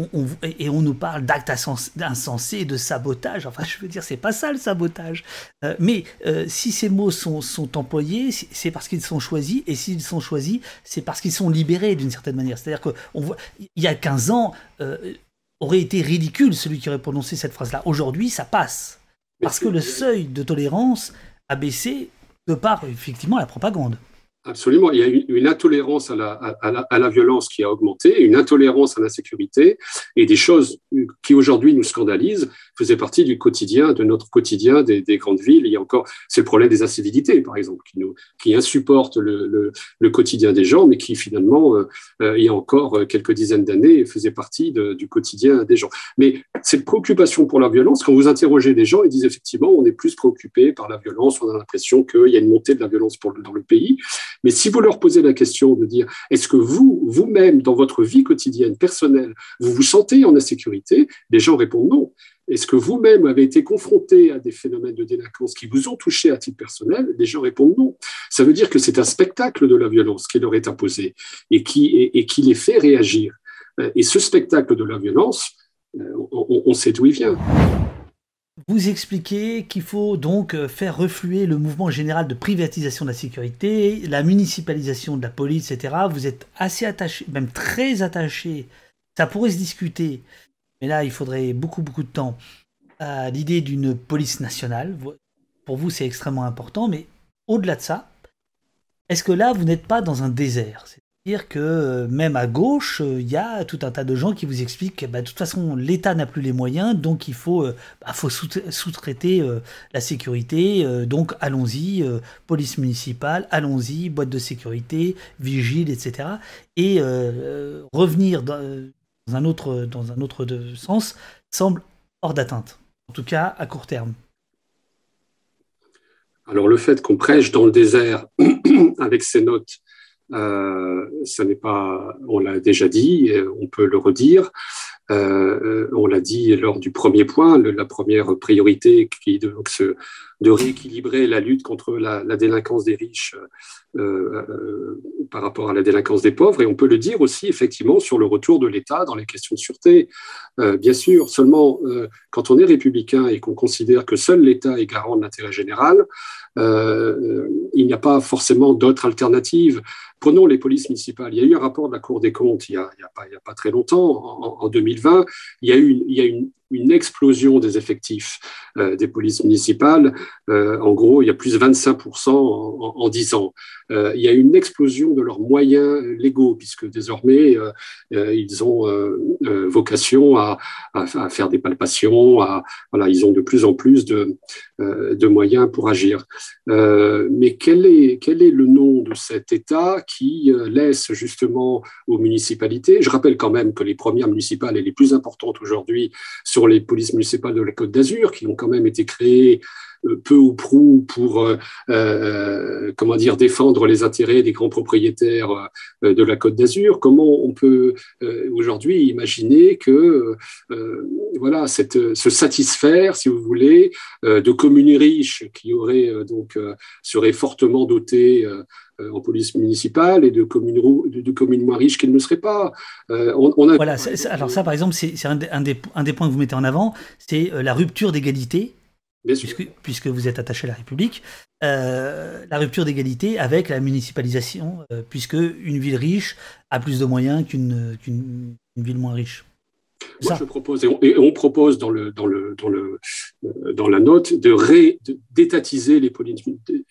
et on nous parle d'actes insensés, de sabotage, enfin je veux dire, c'est pas ça le sabotage. Euh, mais euh, si ces mots sont, employés, c'est parce qu'ils sont choisis, et s'ils sont choisis, c'est parce qu'ils sont libérés d'une certaine manière. C'est-à-dire qu'on voit, il y a 15 ans, euh, aurait été ridicule celui qui aurait prononcé cette phrase-là. Aujourd'hui, ça passe. Parce que le seuil de tolérance a baissé de par effectivement la propagande. Absolument. Il y a une intolérance à la, violence qui a augmenté, une intolérance à l'insécurité et des choses qui aujourd'hui nous scandalisent faisaient partie du quotidien, de notre quotidien des, grandes villes. Il y a encore, c'est le problème des incivilités, par exemple, qui, nous, qui insupportent le, le, quotidien des gens, mais qui finalement, euh, euh, il y a encore quelques dizaines d'années, faisaient partie du quotidien des gens. Mais cette préoccupation pour la violence, quand vous interrogez des gens, ils disent effectivement, on est plus préoccupé par la violence, on a l'impression qu'il y a une montée de la violence pour, dans le pays. Mais si vous leur posez la question de dire est-ce que vous, vous-même, dans votre vie quotidienne, personnelle, vous vous sentez en insécurité? Les gens répondent non. Est-ce que vous-même avez été confronté à des phénomènes de délinquance qui vous ont touché à titre personnel? Les gens répondent non. Ça veut dire que c'est un spectacle de la violence qui leur est imposé et qui, les fait réagir. Et ce spectacle de la violence, euh, on sait d'où il vient. Vous expliquez qu'il faut donc euh, faire refluer le mouvement général de privatisation de la sécurité, la municipalisation de la police, etc. Vous êtes assez attaché, même très attaché, ça pourrait se discuter, mais là il faudrait beaucoup beaucoup de temps, à l'idée d'une police nationale. Pour vous c'est extrêmement important, mais au-delà de ça, est-ce que là vous n'êtes pas dans un désert? Dire que euh, même à gauche, il euh, y a tout un tas de gens qui vous expliquent que bah, de toute façon l'État n'a plus les moyens, donc il faut, euh, bah, faut sous-traiter la sécurité, donc allons-y, police municipale, allons-y, boîte de sécurité, vigile, etc. Et revenir dans, un autre, dans un autre sens semble hors d'atteinte, en tout cas à court terme. Alors le fait qu'on prêche dans le désert avec ces notes euh, ça n'est pas, on l'a déjà dit, on peut le redire. Euh, on l'a dit lors du premier point, la première priorité qui est de, de rééquilibrer la lutte contre la, délinquance des riches euh, par rapport à la délinquance des pauvres. Et on peut le dire aussi effectivement sur le retour de l'État dans les questions de sûreté. bien sûr, seulement quand on est républicain et qu'on considère que seul l'État est garant de l'intérêt général, il n'y a pas forcément d'autres alternatives. Prenons les polices municipales. Il y a eu un rapport de la Cour des comptes il n'y a, pas très longtemps, en, 2020. Il y a eu une, explosion des effectifs euh, des polices municipales. Euh, en gros, il y a plus de 25% en, en, 10 ans. Euh, il y a une explosion de leurs moyens légaux, puisque désormais, ils ont vocation à, faire des palpations. À, voilà, ils ont de plus en plus de, moyens pour agir. mais quel est le nom de cet État qui laisse justement aux municipalités. Je rappelle quand même que les premières municipales et les plus importantes aujourd'hui sont les polices municipales de la Côte d'Azur, qui ont quand même été créées euh, peu ou prou pour euh, euh, comment dire défendre les intérêts des grands propriétaires de la Côte d'Azur. Comment on peut aujourd'hui imaginer que voilà cette, se satisfaire, si vous voulez, de communes riches qui auraient donc seraient fortement dotées en police municipale et de communes, de, communes moins riches qu'elles ne seraient pas. on. Voilà, alors ça par exemple, c'est un des points que vous mettez en avant, c'est la rupture d'égalité Puisque, vous êtes attaché à la République, euh, la rupture d'égalité avec la municipalisation, euh, puisque une ville riche a plus de moyens qu'une ville moins riche. Moi, je propose, et on, propose dans, le, dans, le, dans, le, euh, dans la note de d'étatiser les polices,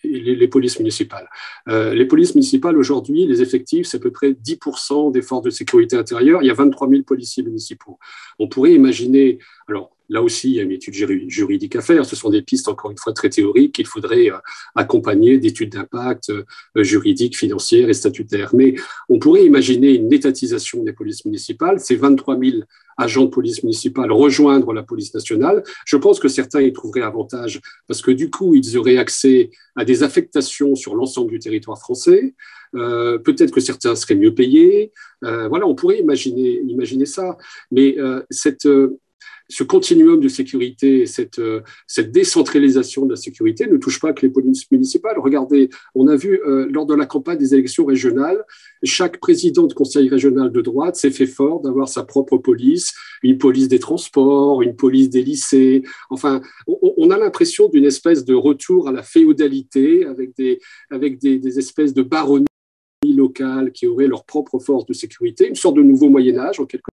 les, polices municipales. Euh, les polices municipales, aujourd'hui, les effectifs, c'est à peu près 10% des forces de sécurité intérieure. Il y a 23 000 policiers municipaux. On pourrait imaginer, alors Là aussi, il y a une étude juridique à faire. Ce sont des pistes, encore une fois, très théoriques qu'il faudrait euh, accompagner d'études d'impact euh, juridiques, financières et statutaires. Mais on pourrait imaginer une étatisation des polices municipales. Ces 23 000 agents de police municipale rejoindre la police nationale. Je pense que certains y trouveraient avantage parce que du coup, ils auraient accès à des affectations sur l'ensemble du territoire français. Euh, peut-être que certains seraient mieux payés. voilà, on pourrait imaginer, imaginer ça. Mais cette, ce continuum de sécurité, cette, euh, cette décentralisation de la sécurité ne touche pas que les polices municipales. Regardez, on a vu euh, lors de la campagne des élections régionales, chaque président de conseil régional de droite s'est fait fort d'avoir sa propre police, une police des transports, une police des lycées. Enfin, on, a l'impression d'une espèce de retour à la féodalité avec des, espèces de baronnies locales qui auraient leur propre force de sécurité, une sorte de nouveau Moyen Âge en quelque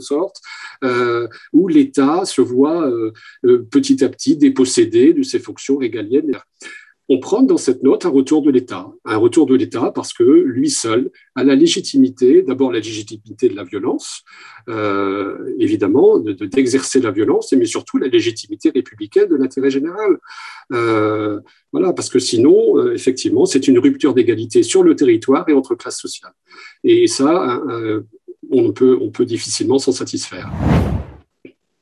sorte, euh, où l'État se voit euh, euh, petit à petit dépossédé de ses fonctions régaliennes. On prend dans cette note un retour de l'État, un retour de l'État parce que lui seul a la légitimité, d'abord la légitimité de la violence, évidemment, d'exercer de, la violence, mais surtout la légitimité républicaine de l'intérêt général. voilà, parce que sinon, effectivement, c'est une rupture d'égalité sur le territoire et entre classes sociales. Et ça, on peut, difficilement s'en satisfaire.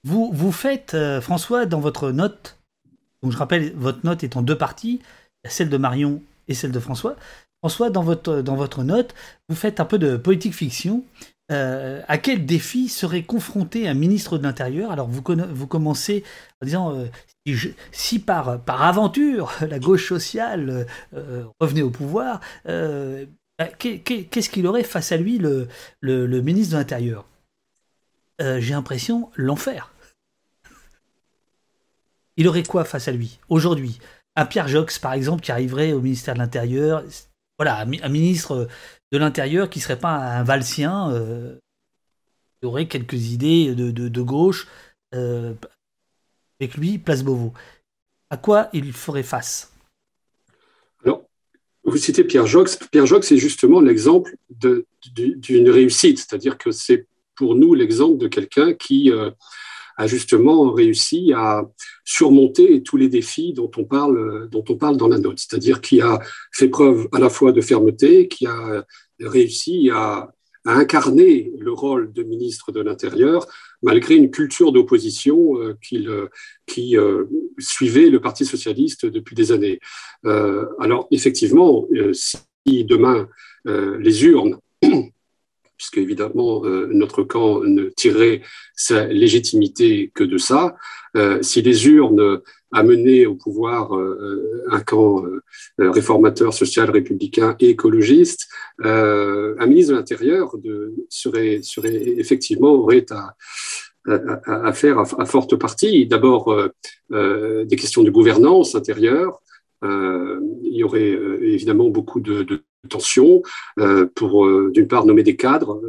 Vous, faites, euh, François, dans votre note, donc je rappelle, votre note est en deux parties, celle de Marion et celle de François. François, dans votre, note, vous faites un peu de politique fiction. Euh, à quel défi serait confronté un ministre de l'Intérieur? Alors vous, commencez en disant euh, si, par, par aventure la gauche sociale revenait au pouvoir, qu'est-ce qu'il aurait face à lui, le, ministre de l'Intérieur? Euh, J'ai l'impression l'enfer. Il aurait quoi face à lui? Aujourd'hui Un Pierre Jox, par exemple, qui arriverait au ministère de l'Intérieur. Voilà, un, ministre de l'Intérieur qui serait pas un valsien, euh, qui aurait quelques idées de, gauche. Euh, avec lui, Place Beauvau. À quoi il ferait face? Vous citez Pierre Jox. Pierre Jox est justement l'exemple d'une réussite, c'est-à-dire que c'est pour nous l'exemple de quelqu'un qui euh, a justement réussi à surmonter tous les défis dont on parle, dont on parle dans la note, c'est-à-dire qui a fait preuve à la fois de fermeté, qui a réussi à a incarné le rôle de ministre de l'Intérieur malgré une culture d'opposition euh, euh, qui euh, suivait le Parti socialiste depuis des années. alors effectivement, si demain les urnes puisque évidemment notre camp ne tirerait sa légitimité que de ça. si les urnes amener au pouvoir euh, un camp euh, réformateur, social, républicain et écologiste, euh, un ministre de l'Intérieur serait, serait effectivement aurait à, à, faire à, forte partie d'abord des questions de gouvernance intérieure, euh, il y aurait euh, évidemment beaucoup de, de tensions euh, pour, d'une part, nommer des cadres.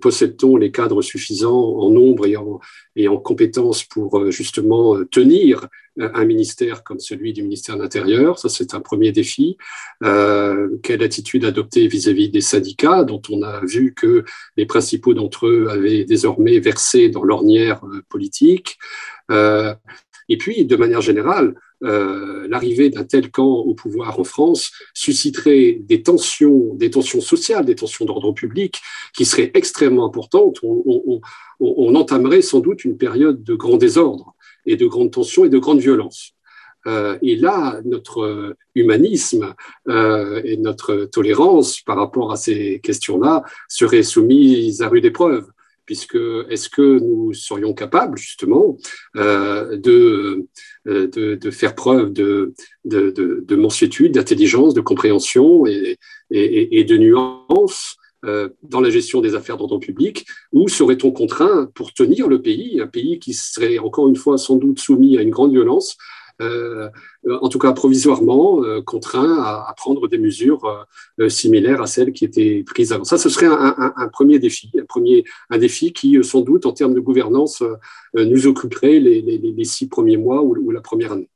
Possède-t-on les cadres suffisants en nombre et en, et en compétences pour justement tenir un ministère comme celui du ministère de l'Intérieur? Ça, c'est un premier défi. quelle attitude adopter vis-à-vis des syndicats, dont on a vu que les principaux d'entre eux avaient désormais versé dans l'ornière politique et puis, de manière générale, euh, l'arrivée d'un tel camp au pouvoir en France susciterait des tensions, des tensions sociales, des tensions d'ordre public qui seraient extrêmement importantes. On, entamerait sans doute une période de grand désordre et de grande tension et de grande violence. Euh, et là, notre humanisme euh, et notre tolérance par rapport à ces questions-là seraient soumises à rude épreuve puisque est-ce que nous serions capables justement euh, de, euh, de, de, faire preuve de, de, de, de mansuétude, d'intelligence, de compréhension et, et, et de nuance euh, dans la gestion des affaires d'ordre public, ou serait-on contraint pour tenir le pays, un pays qui serait encore une fois sans doute soumis à une grande violence, en tout cas provisoirement, contraint à, prendre des mesures similaires à celles qui étaient prises avant. Ça, ce serait un, premier défi, un premier un défi qui, sans doute, en termes de gouvernance, nous occuperait les, six premiers mois ou la première année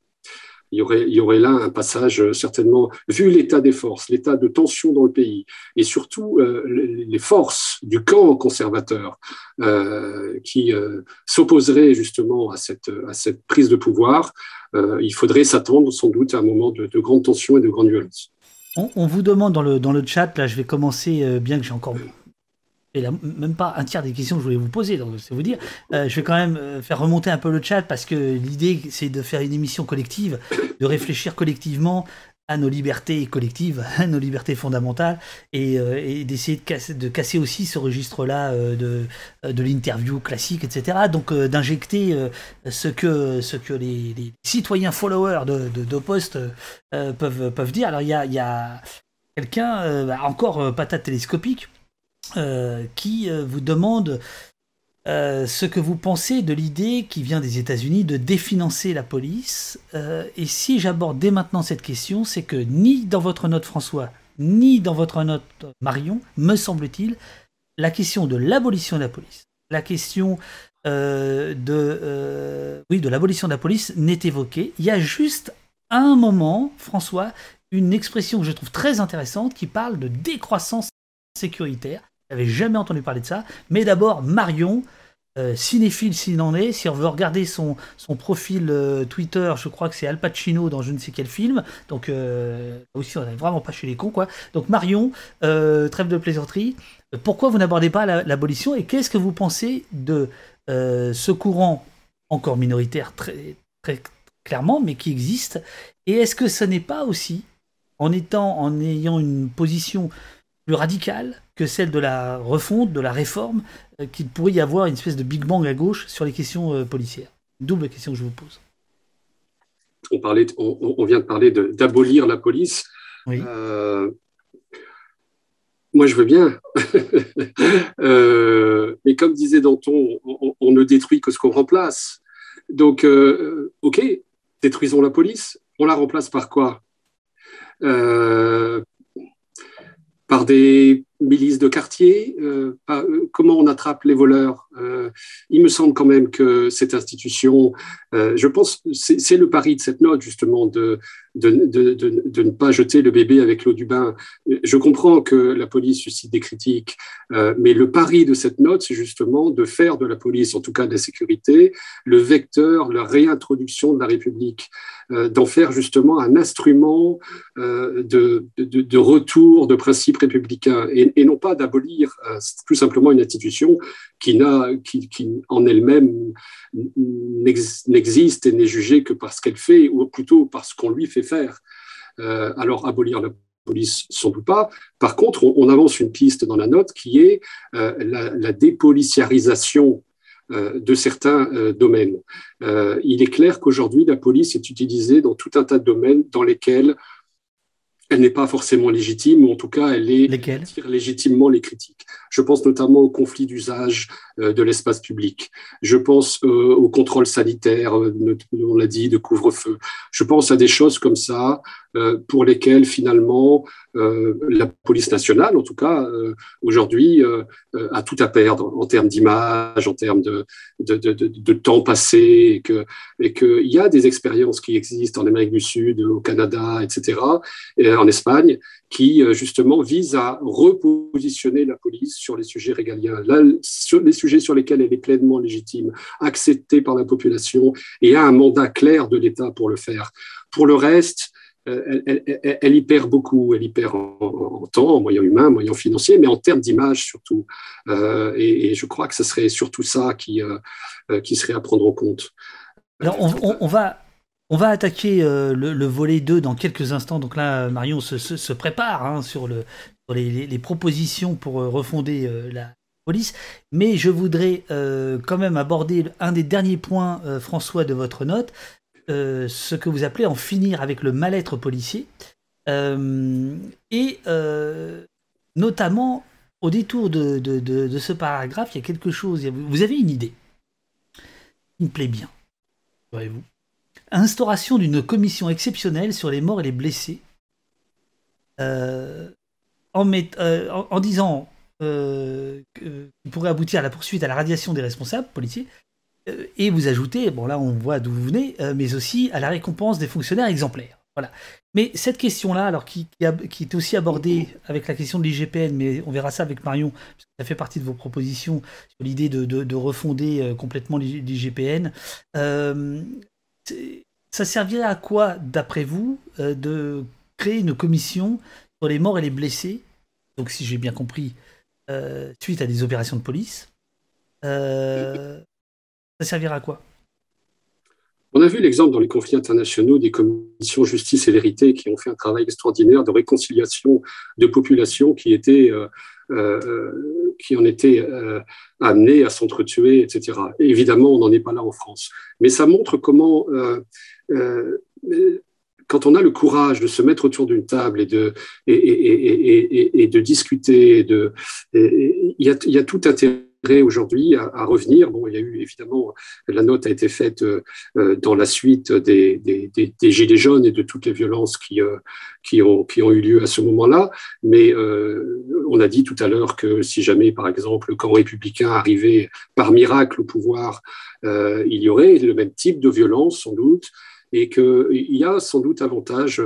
il y, aurait, là un passage euh, certainement, vu l'état des forces, l'état de tension dans le pays, et surtout euh, les forces du camp conservateur euh, qui euh, s'opposeraient justement à cette, prise de pouvoir, euh, il faudrait s'attendre sans doute à un moment de, de grande tension et de grande violence. On, vous demande dans le, dans le chat, là je vais commencer, bien que j'ai encore et même pas un tiers des questions que je voulais vous poser, donc c'est vous dire. Euh, je vais quand même euh, faire remonter un peu le chat parce que l'idée c'est de faire une émission collective, de réfléchir collectivement à nos libertés collectives, à nos libertés fondamentales, et, euh, d'essayer de casser, aussi ce registre-là de, de l'interview classique, etc. Donc d'injecter ce que, ce que les, citoyens followers de, de, de peuvent, peuvent dire. Alors il y a, y a quelqu'un, bah, encore patate télescopique, euh, qui euh, vous demande euh, ce que vous pensez de l'idée qui vient des États-Unis de définancer la police. et si j'aborde dès maintenant cette question, c'est que ni dans votre note François, ni dans votre note Marion, me semble-t-il, la question de l'abolition de la police, la question de, oui, de l'abolition de la police n'est évoquée. Il y a juste un moment, François, une expression que je trouve très intéressante qui parle de décroissance sécuritaire. J'avais jamais entendu parler de ça. Mais d'abord, Marion, euh, cinéphile s'il en est, si on veut regarder son, son profil euh, Twitter, je crois que c'est Al Pacino dans je ne sais quel film. Donc, euh, aussi, on n'est vraiment pas chez les cons, quoi. Donc, Marion, trêve de plaisanterie. Pourquoi vous n'abordez pas l'abolition et qu'est-ce que vous pensez de ce courant encore minoritaire très, très clairement, mais qui existe? Et est-ce que ce n'est pas aussi, en étant, en ayant une position plus radicale, que celle de la refonte, de la réforme, euh, qu'il pourrait y avoir une espèce de Big Bang à gauche sur les questions euh, policières Double question que je vous pose. On, parlait, on, vient de parler d'abolir la police. Euh, moi, je veux bien. mais comme disait Danton, on, ne détruit que ce qu'on remplace. Donc, OK, détruisons la police. On la remplace par quoi? Par des milice de quartier, euh, euh, comment on attrape les voleurs. Euh, il me semble quand même que cette institution, je pense, c'est le pari de cette note justement de de, de, de, ne pas jeter le bébé avec l'eau du bain. Je comprends que la police suscite des critiques, mais le pari de cette note, c'est justement de faire de la police, en tout cas de la sécurité, le vecteur, la réintroduction de la République, d'en faire justement un instrument de, de, retour de principes républicains. Et, non pas d'abolir euh, tout simplement une institution qui, n'a, qui, en elle-même n'existe et n'est jugée que parce qu'elle fait, ou plutôt parce qu'on lui fait faire. Euh, alors abolir la police, sans doute pas. Par contre, on, avance une piste dans la note qui est euh, la, dépoliciarisation de certains domaines. il est clair qu'aujourd'hui, la police est utilisée dans tout un tas de domaines dans lesquels elle n'est pas forcément légitime, ou en tout cas, elle est légitimement les critiques. Je pense notamment au conflit d'usage euh, de l'espace public. Je pense euh, au contrôle sanitaire, euh, on l'a dit, de couvre-feu. Je pense à des choses comme ça pour lesquelles finalement la police nationale, en tout cas aujourd'hui, a tout à perdre en termes d'image, en termes de, de, de, de, temps passé, et que et qu'il y a des expériences qui existent en Amérique du Sud, au Canada, etc., et en Espagne, qui euh, justement vise à repositionner la police sur les sujets régaliens, là, sur les sujets sur lesquels elle est pleinement légitime, acceptée par la population et a un mandat clair de l'État pour le faire. Pour le reste, euh, elle, y perd beaucoup, elle y perd en, temps, en moyens humains, en moyens financiers, mais en termes d'image surtout. Euh, et, je crois que ce serait surtout ça qui, qui serait à prendre en compte. Alors on va on va attaquer euh, le, volet 2 dans quelques instants. Donc là, Marion se, prépare hein, sur, les, propositions pour euh, refonder euh, la police. Mais je voudrais quand même aborder un des derniers points, François, de votre note, ce que vous appelez en finir avec le mal-être policier. et notamment, au détour de, ce paragraphe, il y a quelque chose. Vous avez une idée qui me plaît bien, voyez-vous Instauration d'une commission exceptionnelle sur les morts et les blessés. en, en, disant qu'il pourrait aboutir à la poursuite à la radiation des responsables policiers. et vous ajoutez, bon là on voit d'où vous venez, mais aussi à la récompense des fonctionnaires exemplaires. Voilà. Mais cette question-là, alors qui, qui, est aussi abordée avec la question de l'IGPN, mais on verra ça avec Marion, parce que ça fait partie de vos propositions sur l'idée de, de, refonder euh, complètement l'IGPN. Euh, ça servirait à quoi, d'après vous, euh, de créer une commission sur les morts et les blessés? Donc, si j'ai bien compris, suite à des opérations de police. ça servira à quoi? On a vu l'exemple dans les conflits internationaux des commissions justice et vérité qui ont fait un travail extraordinaire de réconciliation de populations qui étaient euh, euh, qui en étaient euh, amenées à s'entretuer, etc. évidemment, on n'en est pas là en France. Mais ça montre comment quand on a le courage de se mettre autour d'une table et de, et, et, et, de discuter, de, il y, a, il y a tout intérêt aujourd'hui à, revenir. Bon, il y a eu évidemment, la note a été faite euh, euh, dans la suite des, des, des, Gilets jaunes et de toutes les violences qui, euh, qui, ont, qui ont eu lieu à ce moment-là. Mais on a dit tout à l'heure que si jamais, par exemple, le camp républicain arrivait par miracle au pouvoir, il y aurait le même type de violence, sans doute et qu'il y a sans doute avantage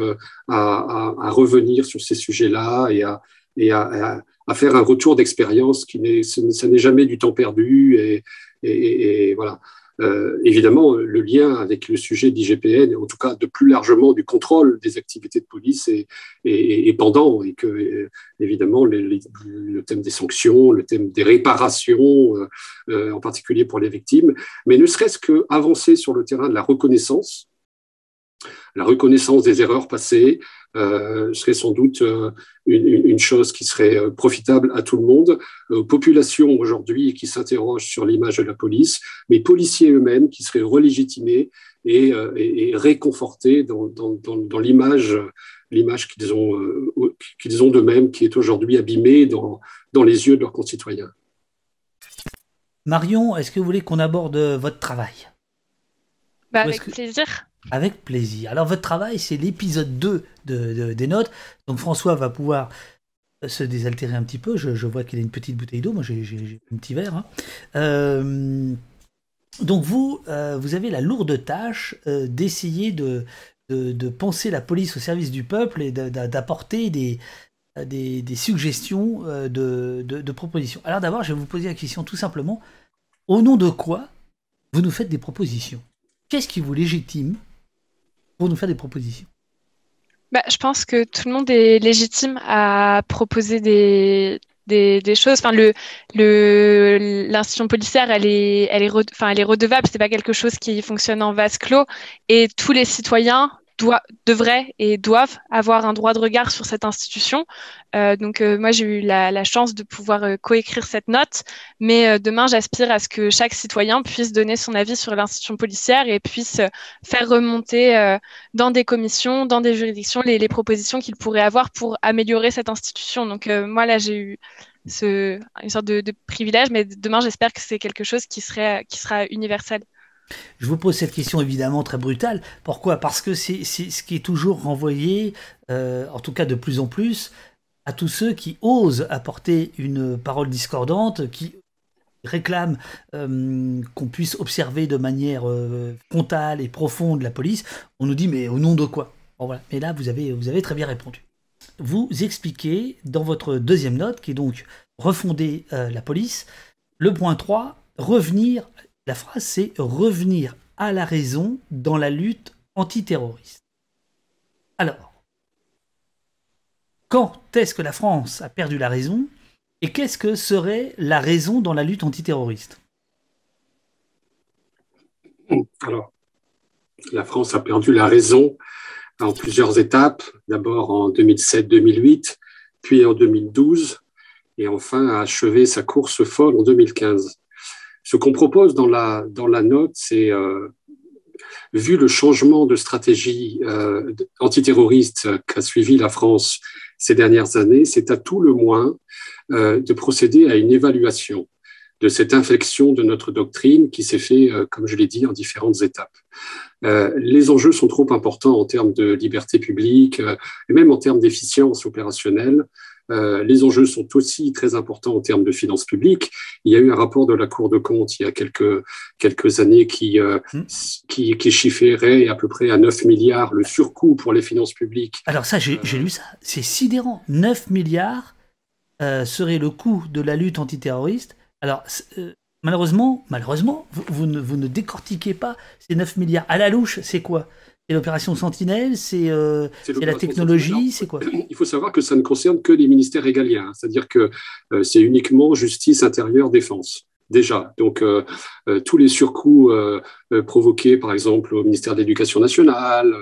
à, à, à revenir sur ces sujets-là et à, et à, à faire un retour d'expérience qui n'est, ça n'est jamais du temps perdu. Et, et, et voilà. Euh, évidemment, le lien avec le sujet d'IGPN, en tout cas de plus largement du contrôle des activités de police, est, est, pendant, et que évidemment le thème des sanctions, le thème des réparations, euh, euh, en particulier pour les victimes, mais ne serait-ce que avancer sur le terrain de la reconnaissance, la reconnaissance des erreurs passées, euh, serait sans doute euh, une, une, chose qui serait euh, profitable à tout le monde, aux populations aujourd'hui qui s'interrogent sur l'image de la police, mais policiers eux-mêmes qui seraient relégitimés et, et, et réconfortés dans, dans, dans, dans l'image l'image qu'ils ont, qu'ils ont d'eux-mêmes, qui est aujourd'hui abîmée dans, dans les yeux de leurs concitoyens. Marion, est-ce que vous voulez qu'on aborde votre travail? Bah, Avec plaisir. Avec plaisir. Alors votre travail, c'est l'épisode 2 de, des notes. Donc François va pouvoir se désaltérer un petit peu. Je, vois qu'il a une petite bouteille d'eau. Moi, j'ai un petit verre. Hein. Euh, donc vous, euh, vous avez la lourde tâche euh, d'essayer de, penser la police au service du peuple et d'apporter des, des, suggestions de, de propositions. Alors d'abord, je vais vous poser la question tout simplement. Au nom de quoi vous nous faites des propositions? Qu'est-ce qui vous légitime? Pour nous faire des propositions bah, Je pense que tout le monde est légitime à proposer des, choses. Enfin, l'institution policière, elle est, elle est, enfin, elle est redevable. C'est pas quelque chose qui fonctionne en vase clos. Et tous les citoyens devraient et doivent avoir un droit de regard sur cette institution. Euh, donc euh, moi j'ai eu la, chance de pouvoir euh, coécrire cette note, mais demain j'aspire à ce que chaque citoyen puisse donner son avis sur l'institution policière et puisse faire remonter dans des commissions, dans des juridictions les, propositions qu'il pourrait avoir pour améliorer cette institution. Donc moi là j'ai eu une sorte de, de privilège, mais demain j'espère que c'est quelque chose qui serait qui sera universel. Je vous pose cette question évidemment très brutale. Pourquoi? Parce que c'est ce qui est toujours renvoyé, euh, en tout cas de plus en plus, à tous ceux qui osent apporter une parole discordante, qui réclament euh, qu'on puisse observer de manière euh, frontale et profonde la police. On nous dit mais au nom de quoi? Mais là, vous avez, vous avez très bien répondu. Vous expliquez dans votre deuxième note, qui est donc refonder la police, le point 3, revenir la phrase, c'est revenir à la raison dans la lutte antiterroriste. Alors, quand est-ce que la France a perdu la raison et qu'est-ce que serait la raison dans la lutte antiterroriste? Alors, la France a perdu la raison en plusieurs étapes, d'abord en 2007-2008, puis en 2012, et enfin a achevé sa course folle en 2015. Ce qu'on propose dans la, dans la note, c'est, euh, vu le changement de stratégie euh, antiterroriste qu'a suivi la France ces dernières années, c'est à tout le moins euh, de procéder à une évaluation de cette inflexion de notre doctrine qui s'est fait, comme je l'ai dit, en différentes étapes. les enjeux sont trop importants en termes de liberté publique et même en termes d'efficience opérationnelle euh, les enjeux sont aussi très importants en termes de finances publiques. Il y a eu un rapport de la Cour de compte il y a quelques, quelques années qui, euh, hmm. qui, qui, chiffrait à peu près à 9 milliards le surcoût pour les finances publiques. Alors ça, j'ai lu ça. C'est sidérant. 9 milliards euh, serait le coût de la lutte antiterroriste. Alors, malheureusement, malheureusement vous, ne, vous ne décortiquez pas ces 9 milliards. À la louche, c'est quoi? C'est l'opération Sentinelle, c'est euh, la technologie, c'est quoi? Il faut savoir que ça ne concerne que les ministères régaliens, hein. c'est-à-dire que euh, c'est uniquement justice, intérieure, défense. Déjà, donc euh, tous les surcoûts provoqués, par exemple, au ministère de l'Éducation nationale,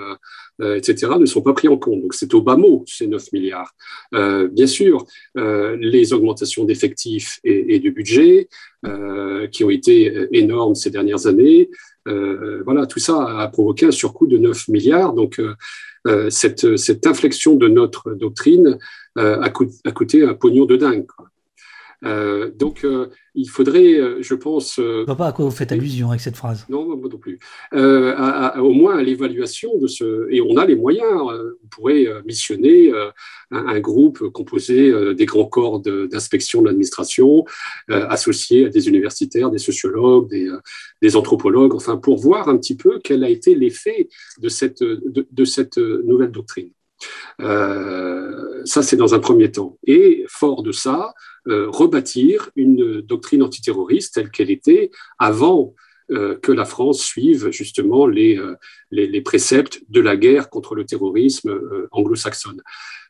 etc., ne sont pas pris en compte. Donc c'est au bas mot, ces 9 milliards. bien sûr, les augmentations d'effectifs et, et, du budget, qui ont été énormes ces dernières années, euh, voilà, tout ça a provoqué un surcoût de 9 milliards. Donc, euh, euh, cette, cette, inflexion de notre doctrine a, coûté, un pognon de dingue. Donc, il faudrait, euh, je pense. Euh, je ne vois pas à quoi vous faites allusion avec cette phrase. Non, moi non plus. Euh, au moins à l'évaluation de ce. Et on a les moyens. On pourrait missionner un, groupe composé des grands corps d'inspection de, l'administration, associés à des universitaires, des sociologues, des, anthropologues, enfin, pour voir un petit peu quel a été l'effet de cette, de cette nouvelle doctrine. Ça, c'est dans un premier temps. Et fort de ça, euh, rebâtir une doctrine antiterroriste telle qu'elle était avant euh, que la France suive justement les, euh, les, les, préceptes de la guerre contre le terrorisme anglo-saxonne.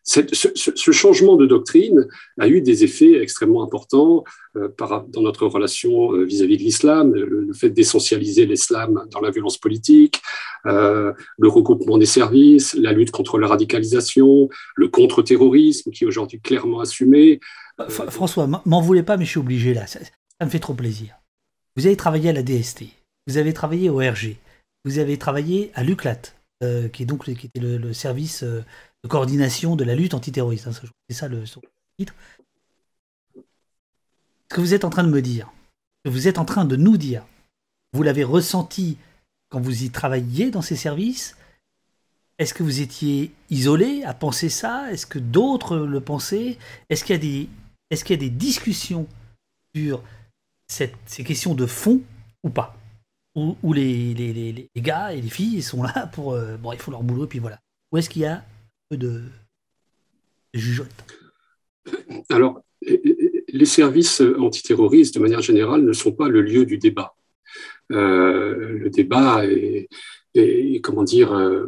Ce, changement de doctrine a eu des effets extrêmement importants dans notre relation vis-à-vis de l'islam, le, fait d'essentialiser l'islam dans la violence politique, le regroupement des services, la lutte contre la radicalisation, le contre-terrorisme qui est aujourd'hui clairement assumé, euh, François, m'en voulez pas, mais je suis obligé là. Ça, me fait trop plaisir. Vous avez travaillé à la DST, vous avez travaillé au RG, vous avez travaillé à l'UCLAT, euh, qui est donc qui était le, service euh, de coordination de la lutte antiterroriste. Hein, c'est ça le titre. Ce que vous êtes en train de me dire, ce que vous êtes en train de nous dire, vous l'avez ressenti quand vous y travailliez dans ces services? Est-ce que vous étiez isolé à penser ça? Est-ce que d'autres le pensaient? Est-ce qu'il y a des est-ce qu'il y a des discussions sur ces questions de fond ou pas Où, les, les, gars et les filles sont là pour. Euh, bon, ils font leur boulot puis voilà. Ou est-ce qu'il y a un peu de, jugeote Alors, les services antiterroristes, de manière générale, ne sont pas le lieu du débat. Euh, le débat est, et, comment dire, euh,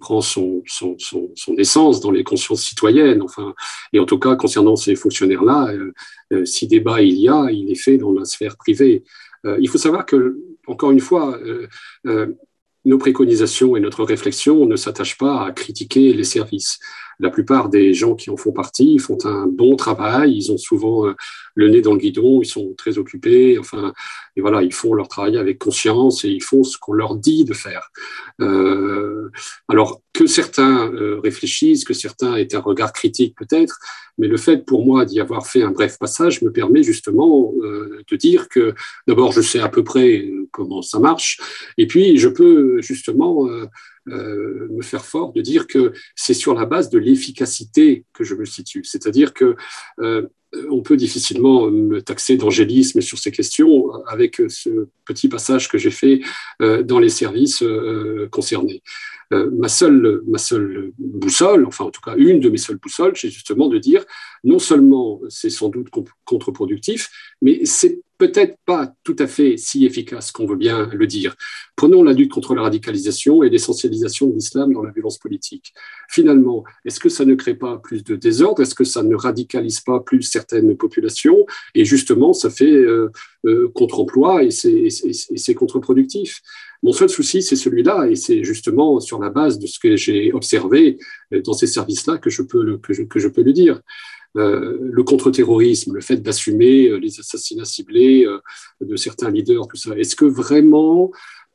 prend son, son, son, son, essence dans les consciences citoyennes. Enfin, et en tout cas, concernant ces fonctionnaires-là, euh, euh, si débat il y a, il est fait dans la sphère privée. il faut savoir que, encore une fois, nos préconisations et notre réflexion ne s'attachent pas à critiquer les services la plupart des gens qui en font partie font un bon travail. Ils ont souvent euh, le nez dans le guidon, ils sont très occupés. Enfin, et voilà, ils font leur travail avec conscience et ils font ce qu'on leur dit de faire. Euh, alors que certains euh, réfléchissent, que certains aient un regard critique peut-être, mais le fait pour moi d'y avoir fait un bref passage me permet justement de dire que d'abord je sais à peu près comment ça marche, et puis je peux justement euh, me faire fort de dire que c'est sur la base de l'efficacité que je me situe. C'est-à-dire que euh, on peut difficilement me taxer d'angélisme sur ces questions avec ce petit passage que j'ai fait euh, dans les services concernés. ma, seule, ma seule boussole, enfin en tout cas une de mes seules boussoles, c'est justement de dire non seulement c'est sans doute contre-productif, mais c'est peut-être pas tout à fait si efficace qu'on veut bien le dire. Prenons la lutte contre la radicalisation et l'essentialisation de l'islam dans la violence politique. Finalement, est-ce que ça ne crée pas plus de désordre? Est-ce que ça ne radicalise pas plus certaines populations? Et justement, ça fait euh, euh, contre-emploi et c'est contre-productif. Mon seul souci, c'est celui-là, et c'est justement sur la base de ce que j'ai observé dans ces services-là que je peux le, que je peux le dire. Euh, le contre-terrorisme, le fait d'assumer euh, les assassinats ciblés euh, de certains leaders, tout ça. Est-ce que vraiment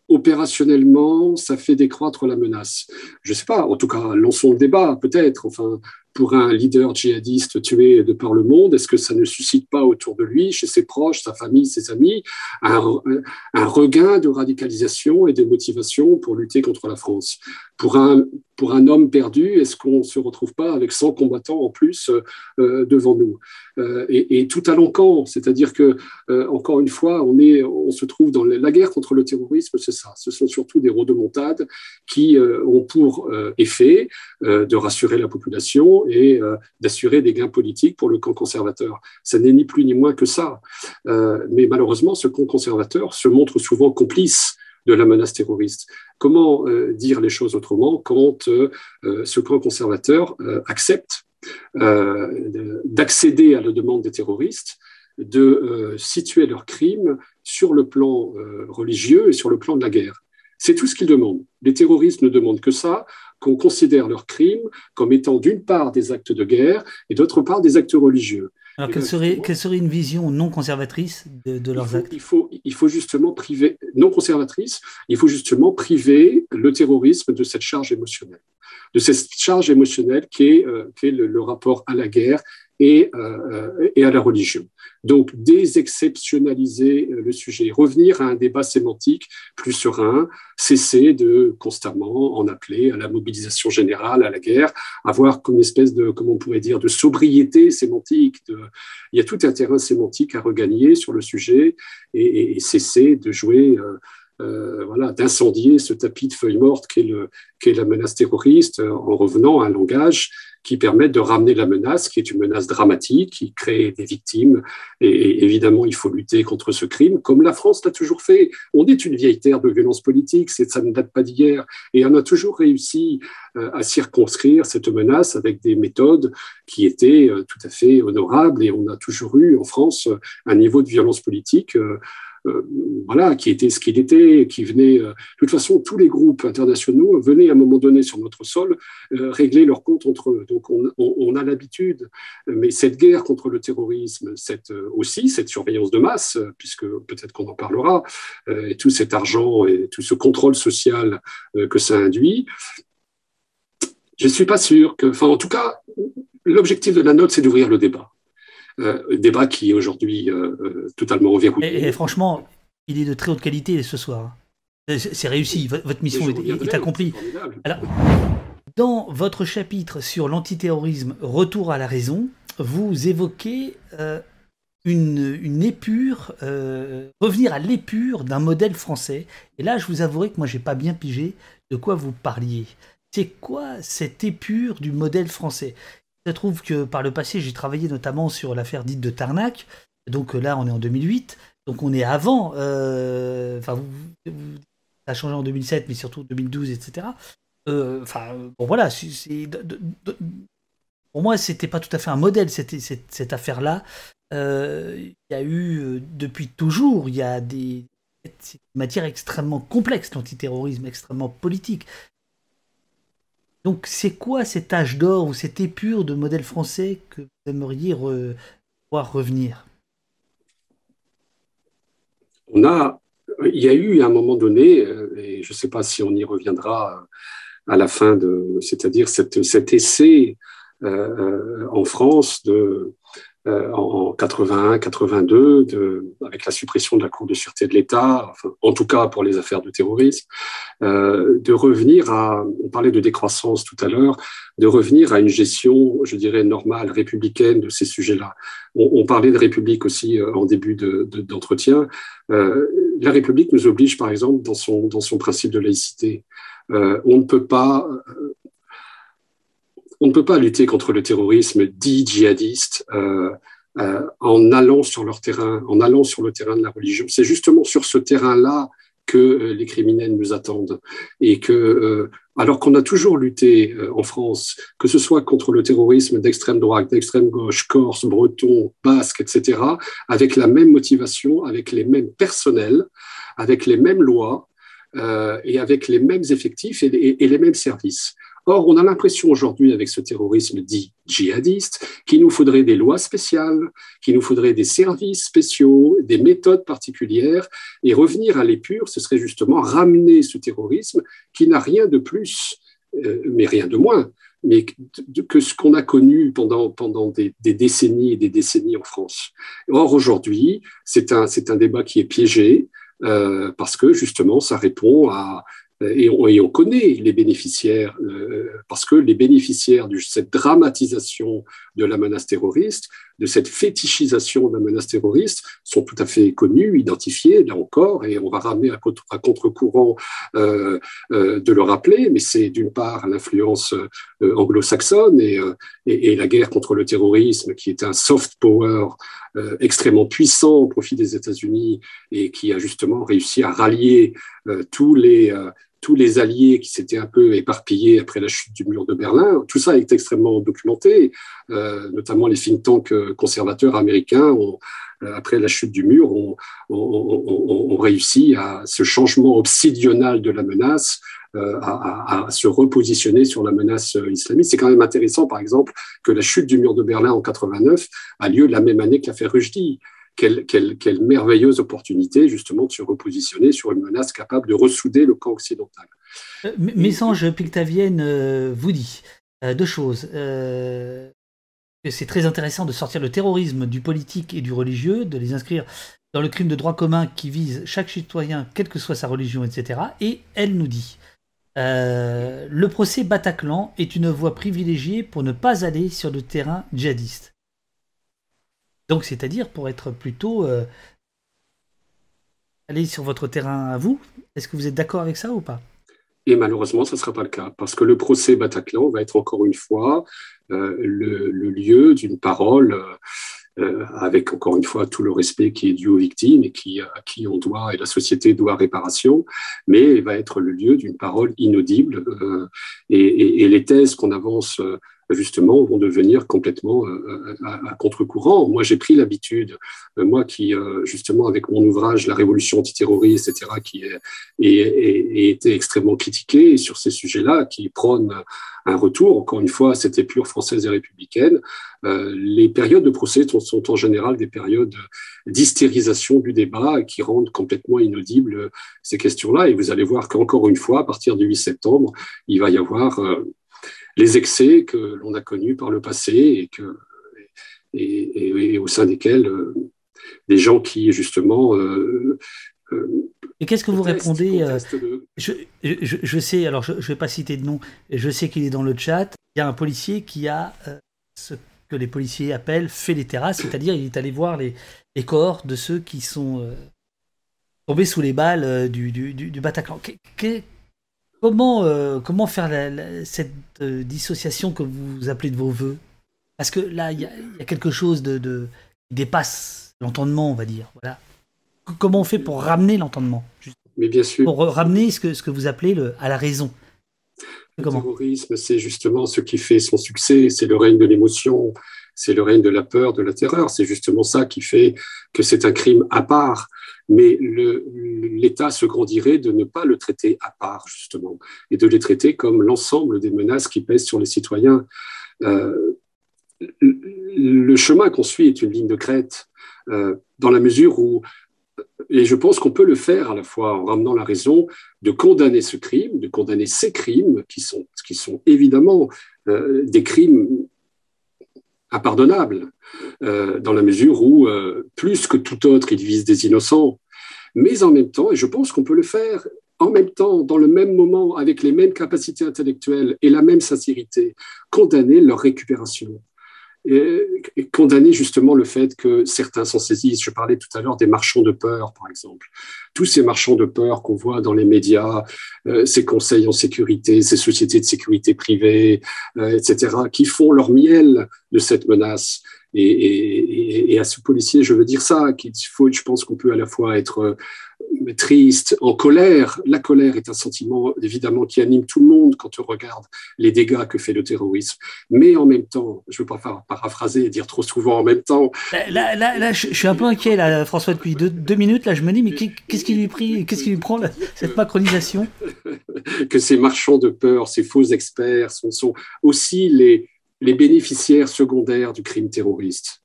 opérationnellement, ça fait décroître la menace? Je ne sais pas, en tout cas, lançons le débat, peut-être. Enfin, pour un leader djihadiste tué de par le monde Est-ce que ça ne suscite pas autour de lui, chez ses proches, sa famille, ses amis, un, regain de radicalisation et de motivation pour lutter contre la France? Pour un, pour un homme perdu, est-ce qu'on ne se retrouve pas avec 100 combattants en plus euh, devant nous? Euh, et, tout à l'encan, c'est-à-dire que, euh, encore une fois, on, est, on se trouve dans la guerre contre le terrorisme, c'est ça. Ce sont surtout des rodomontades qui ont pour effet de rassurer la population et d'assurer des gains politiques pour le camp conservateur. Ça n'est ni plus ni moins que ça. mais malheureusement, ce camp conservateur se montre souvent complice de la menace terroriste. Comment euh, dire les choses autrement quand euh, euh, ce camp conservateur accepte d'accéder à la demande des terroristes de situer leurs crimes sur le plan religieux et sur le plan de la guerre? C'est tout ce qu'ils demandent. Les terroristes ne demandent que ça, qu'on considère leurs crimes comme étant d'une part des actes de guerre et d'autre part des actes religieux. Alors, quelle serait, quelle serait une vision non conservatrice de, leurs actes il faut, il faut justement priver, non conservatrice, il faut justement priver le terrorisme de cette charge émotionnelle, de cette charge émotionnelle qui est, euh, qui est le, rapport à la guerre et, euh, et, à la religion. Donc, désexceptionnaliser euh, le sujet, revenir à un débat sémantique plus serein, cesser de constamment en appeler à la mobilisation générale, à la guerre, avoir comme une espèce de, comment on pourrait dire, de sobriété sémantique. Il y a tout un terrain sémantique à regagner sur le sujet et, cesser de jouer. Euh, euh, voilà, d'incendier ce tapis de feuilles mortes qu'est, qu'est la menace terroriste en revenant à un langage qui permettent de ramener la menace, qui est une menace dramatique, qui crée des victimes. Et, évidemment, il faut lutter contre ce crime, comme la France l'a toujours fait. On est une vieille terre de violence politique, ça ne date pas d'hier. Et on a toujours réussi euh, à circonscrire cette menace avec des méthodes qui étaient euh, tout à fait honorables. Et on a toujours eu en France un niveau de violence politique euh, voilà, qui était ce qu'il était, qui venait. Euh, de toute façon, tous les groupes internationaux venaient à un moment donné sur notre sol euh, régler leurs comptes entre eux. Donc, on, a l'habitude. Mais cette guerre contre le terrorisme, cette, aussi cette surveillance de masse, puisque peut-être qu'on en parlera, et tout cet argent et tout ce contrôle social que ça induit, je ne suis pas sûr que, enfin, en tout cas, l'objectif de la note, c'est d'ouvrir le débat. Euh, débat qui est aujourd'hui euh, euh, totalement verrouillé. Et, franchement, il est de très haute qualité ce soir. C'est réussi, votre mission est, accomplie. Alors, dans votre chapitre sur l'antiterrorisme, Retour à la raison, vous évoquez une, une, épure, revenir à l'épure d'un modèle français. Et là, je vous avouerai que moi, j'ai pas bien pigé de quoi vous parliez. C'est quoi cette épure du modèle français? Se trouve que par le passé, j'ai travaillé notamment sur l'affaire dite de Tarnac. Donc euh, là, on est en 2008. Donc on est avant. Euh, enfin, ça a changé en 2007, mais surtout 2012, etc. Euh, enfin, bon voilà. C'est, pour moi, c'était pas tout à fait un modèle cette affaire-là. Il y a eu depuis toujours, il y a des matières extrêmement complexes, l'antiterrorisme, extrêmement politique. Donc c'est quoi cet âge d'or ou cette épure de modèle français que vous aimeriez voir revenir? On a, il y a eu à un moment donné, euh, et je ne sais pas si on y reviendra à la fin de, c'est-à-dire cet essai euh, euh, en France de euh, en 81, 82, de, avec la suppression de la Cour de sûreté de l'État, enfin, en tout cas pour les affaires de terrorisme, euh, de revenir à, on parlait de décroissance tout à l'heure, de revenir à une gestion, je dirais, normale, républicaine de ces sujets-là. On, on, parlait de République aussi euh, en début d'entretien. De, euh, la République nous oblige, par exemple, dans son, dans son principe de laïcité. Euh, on ne peut pas on ne peut pas lutter contre le terrorisme dit djihadiste euh, euh, en allant sur leur terrain, en allant sur le terrain de la religion. C'est justement sur ce terrain-là que euh, les criminels nous attendent et que alors qu'on a toujours lutté en France, que ce soit contre le terrorisme d'extrême droite, d'extrême gauche, corse, breton, basque, etc., avec la même motivation, avec les mêmes personnels, avec les mêmes lois et avec les mêmes effectifs et les mêmes services. Or, on a l'impression aujourd'hui, avec ce terrorisme dit djihadiste, qu'il nous faudrait des lois spéciales, qu'il nous faudrait des services spéciaux, des méthodes particulières, et revenir à l'épure, ce serait justement ramener ce terrorisme qui n'a rien de plus mais rien de moins mais que ce qu'on a connu pendant, pendant des, décennies et des décennies en France. Or, aujourd'hui, c'est un, un débat qui est piégé euh, parce que justement, ça répond à, et on, connaît les bénéficiaires, euh, parce que les bénéficiaires de cette dramatisation de la menace terroriste, de cette fétichisation de la menace terroriste, sont tout à fait connus, identifiés, là encore, et on va ramener à, contre-courant euh, euh, de le rappeler, mais c'est d'une part l'influence anglo-saxonne et, et, la guerre contre le terrorisme, qui est un soft power extrêmement puissant au profit des États-Unis et qui a justement réussi à rallier tous les tous les alliés qui s'étaient un peu éparpillés après la chute du mur de Berlin. Tout ça est extrêmement documenté, euh, notamment les think tanks euh, conservateurs américains ont, euh, après la chute du mur, ont, réussi à ce changement obsidional de la menace, à, se repositionner sur la menace islamiste. C'est quand même intéressant, par exemple, que la chute du mur de Berlin en 89 a lieu la même année que l'affaire Rushdie quelle, merveilleuse opportunité justement de se repositionner sur une menace capable de ressouder le camp occidental. Euh, Messange Pictavienne euh, vous dit euh, deux choses. c'est très intéressant de sortir le terrorisme du politique et du religieux, de les inscrire dans le crime de droit commun qui vise chaque citoyen, quelle que soit sa religion, etc. Et elle nous dit le procès Bataclan est une voie privilégiée pour ne pas aller sur le terrain djihadiste. Donc, c'est-à-dire pour être plutôt euh, aller sur votre terrain à vous. Est-ce que vous êtes d'accord avec ça ou pas? Et malheureusement, ça ne sera pas le cas, parce que le procès Bataclan va être encore une fois euh, le, lieu d'une parole, euh, avec encore une fois tout le respect qui est dû aux victimes et qui, à qui on doit, et la société doit réparation, mais va être le lieu d'une parole inaudible. et, les thèses qu'on avance justement, vont devenir complètement euh, euh, à, contre-courant. Moi, j'ai pris l'habitude, euh, moi qui, justement, avec mon ouvrage La Révolution antiterroriste, etc., qui est, et, été extrêmement critiqué sur ces sujets-là, qui prône un retour, encore une fois, à cette épure française et républicaine. les périodes de procès sont, en général des périodes d'hystérisation du débat qui rendent complètement inaudibles ces questions-là. Et vous allez voir qu'encore une fois, à partir du 8 septembre, il va y avoir les excès que l'on a connus par le passé et, que, et, au sein desquels euh, des gens qui, justement, euh, euh, et qu'est-ce que vous répondez je, sais, alors je ne vais pas citer de nom, je sais qu'il est dans le chat. Il y a un policier qui a ce que les policiers appellent fait les terrasses, c'est-à-dire il est allé voir les, les cohortes de ceux qui sont tombés sous les balles du, du, du, Bataclan. Comment, euh, comment faire cette euh, dissociation que vous appelez de vos voeux? Parce que là, il y, a quelque chose de, qui dépasse l'entendement, on va dire. Voilà. Comment on fait pour ramener l'entendement Mais bien sûr. Pour ramener ce que, ce que vous appelez le, à la raison? Le terrorisme, c'est justement ce qui fait son succès, c'est le règne de l'émotion, c'est le règne de la peur, de la terreur. C'est justement ça qui fait que c'est un crime à part mais l'État se grandirait de ne pas le traiter à part, justement, et de les traiter comme l'ensemble des menaces qui pèsent sur les citoyens. Euh, le chemin qu'on suit est une ligne de crête, euh, dans la mesure où, et je pense qu'on peut le faire à la fois en ramenant la raison de condamner ce crime, de condamner ces crimes, qui sont, qui sont évidemment euh, des crimes impardonnable, euh, dans la mesure où, euh, plus que tout autre, il vise des innocents. Mais en même temps, et je pense qu'on peut le faire en même temps, dans le même moment, avec les mêmes capacités intellectuelles et la même sincérité, condamner leur récupération et, condamner justement le fait que certains s'en saisissent. Je parlais tout à l'heure des marchands de peur, par exemple. Tous ces marchands de peur qu'on voit dans les médias, euh, ces conseils en sécurité, ces sociétés de sécurité privée, euh, etc., qui font leur miel de cette menace. Et, et, et, à ce policier, je veux dire ça, qu'il faut, je pense qu'on peut à la fois être triste, en colère. La colère est un sentiment évidemment qui anime tout le monde quand on regarde les dégâts que fait le terrorisme. Mais en même temps, je ne veux pas paraphraser et dire trop souvent en même temps. Là, là, là, je suis un peu inquiet, là, François, depuis deux, minutes. Là, je me dis, mais qu'est-ce qui lui prie, qu'est-ce qui lui prend cette macronisation? Que ces marchands de peur, ces faux experts sont, sont aussi les, les bénéficiaires secondaires du crime terroriste.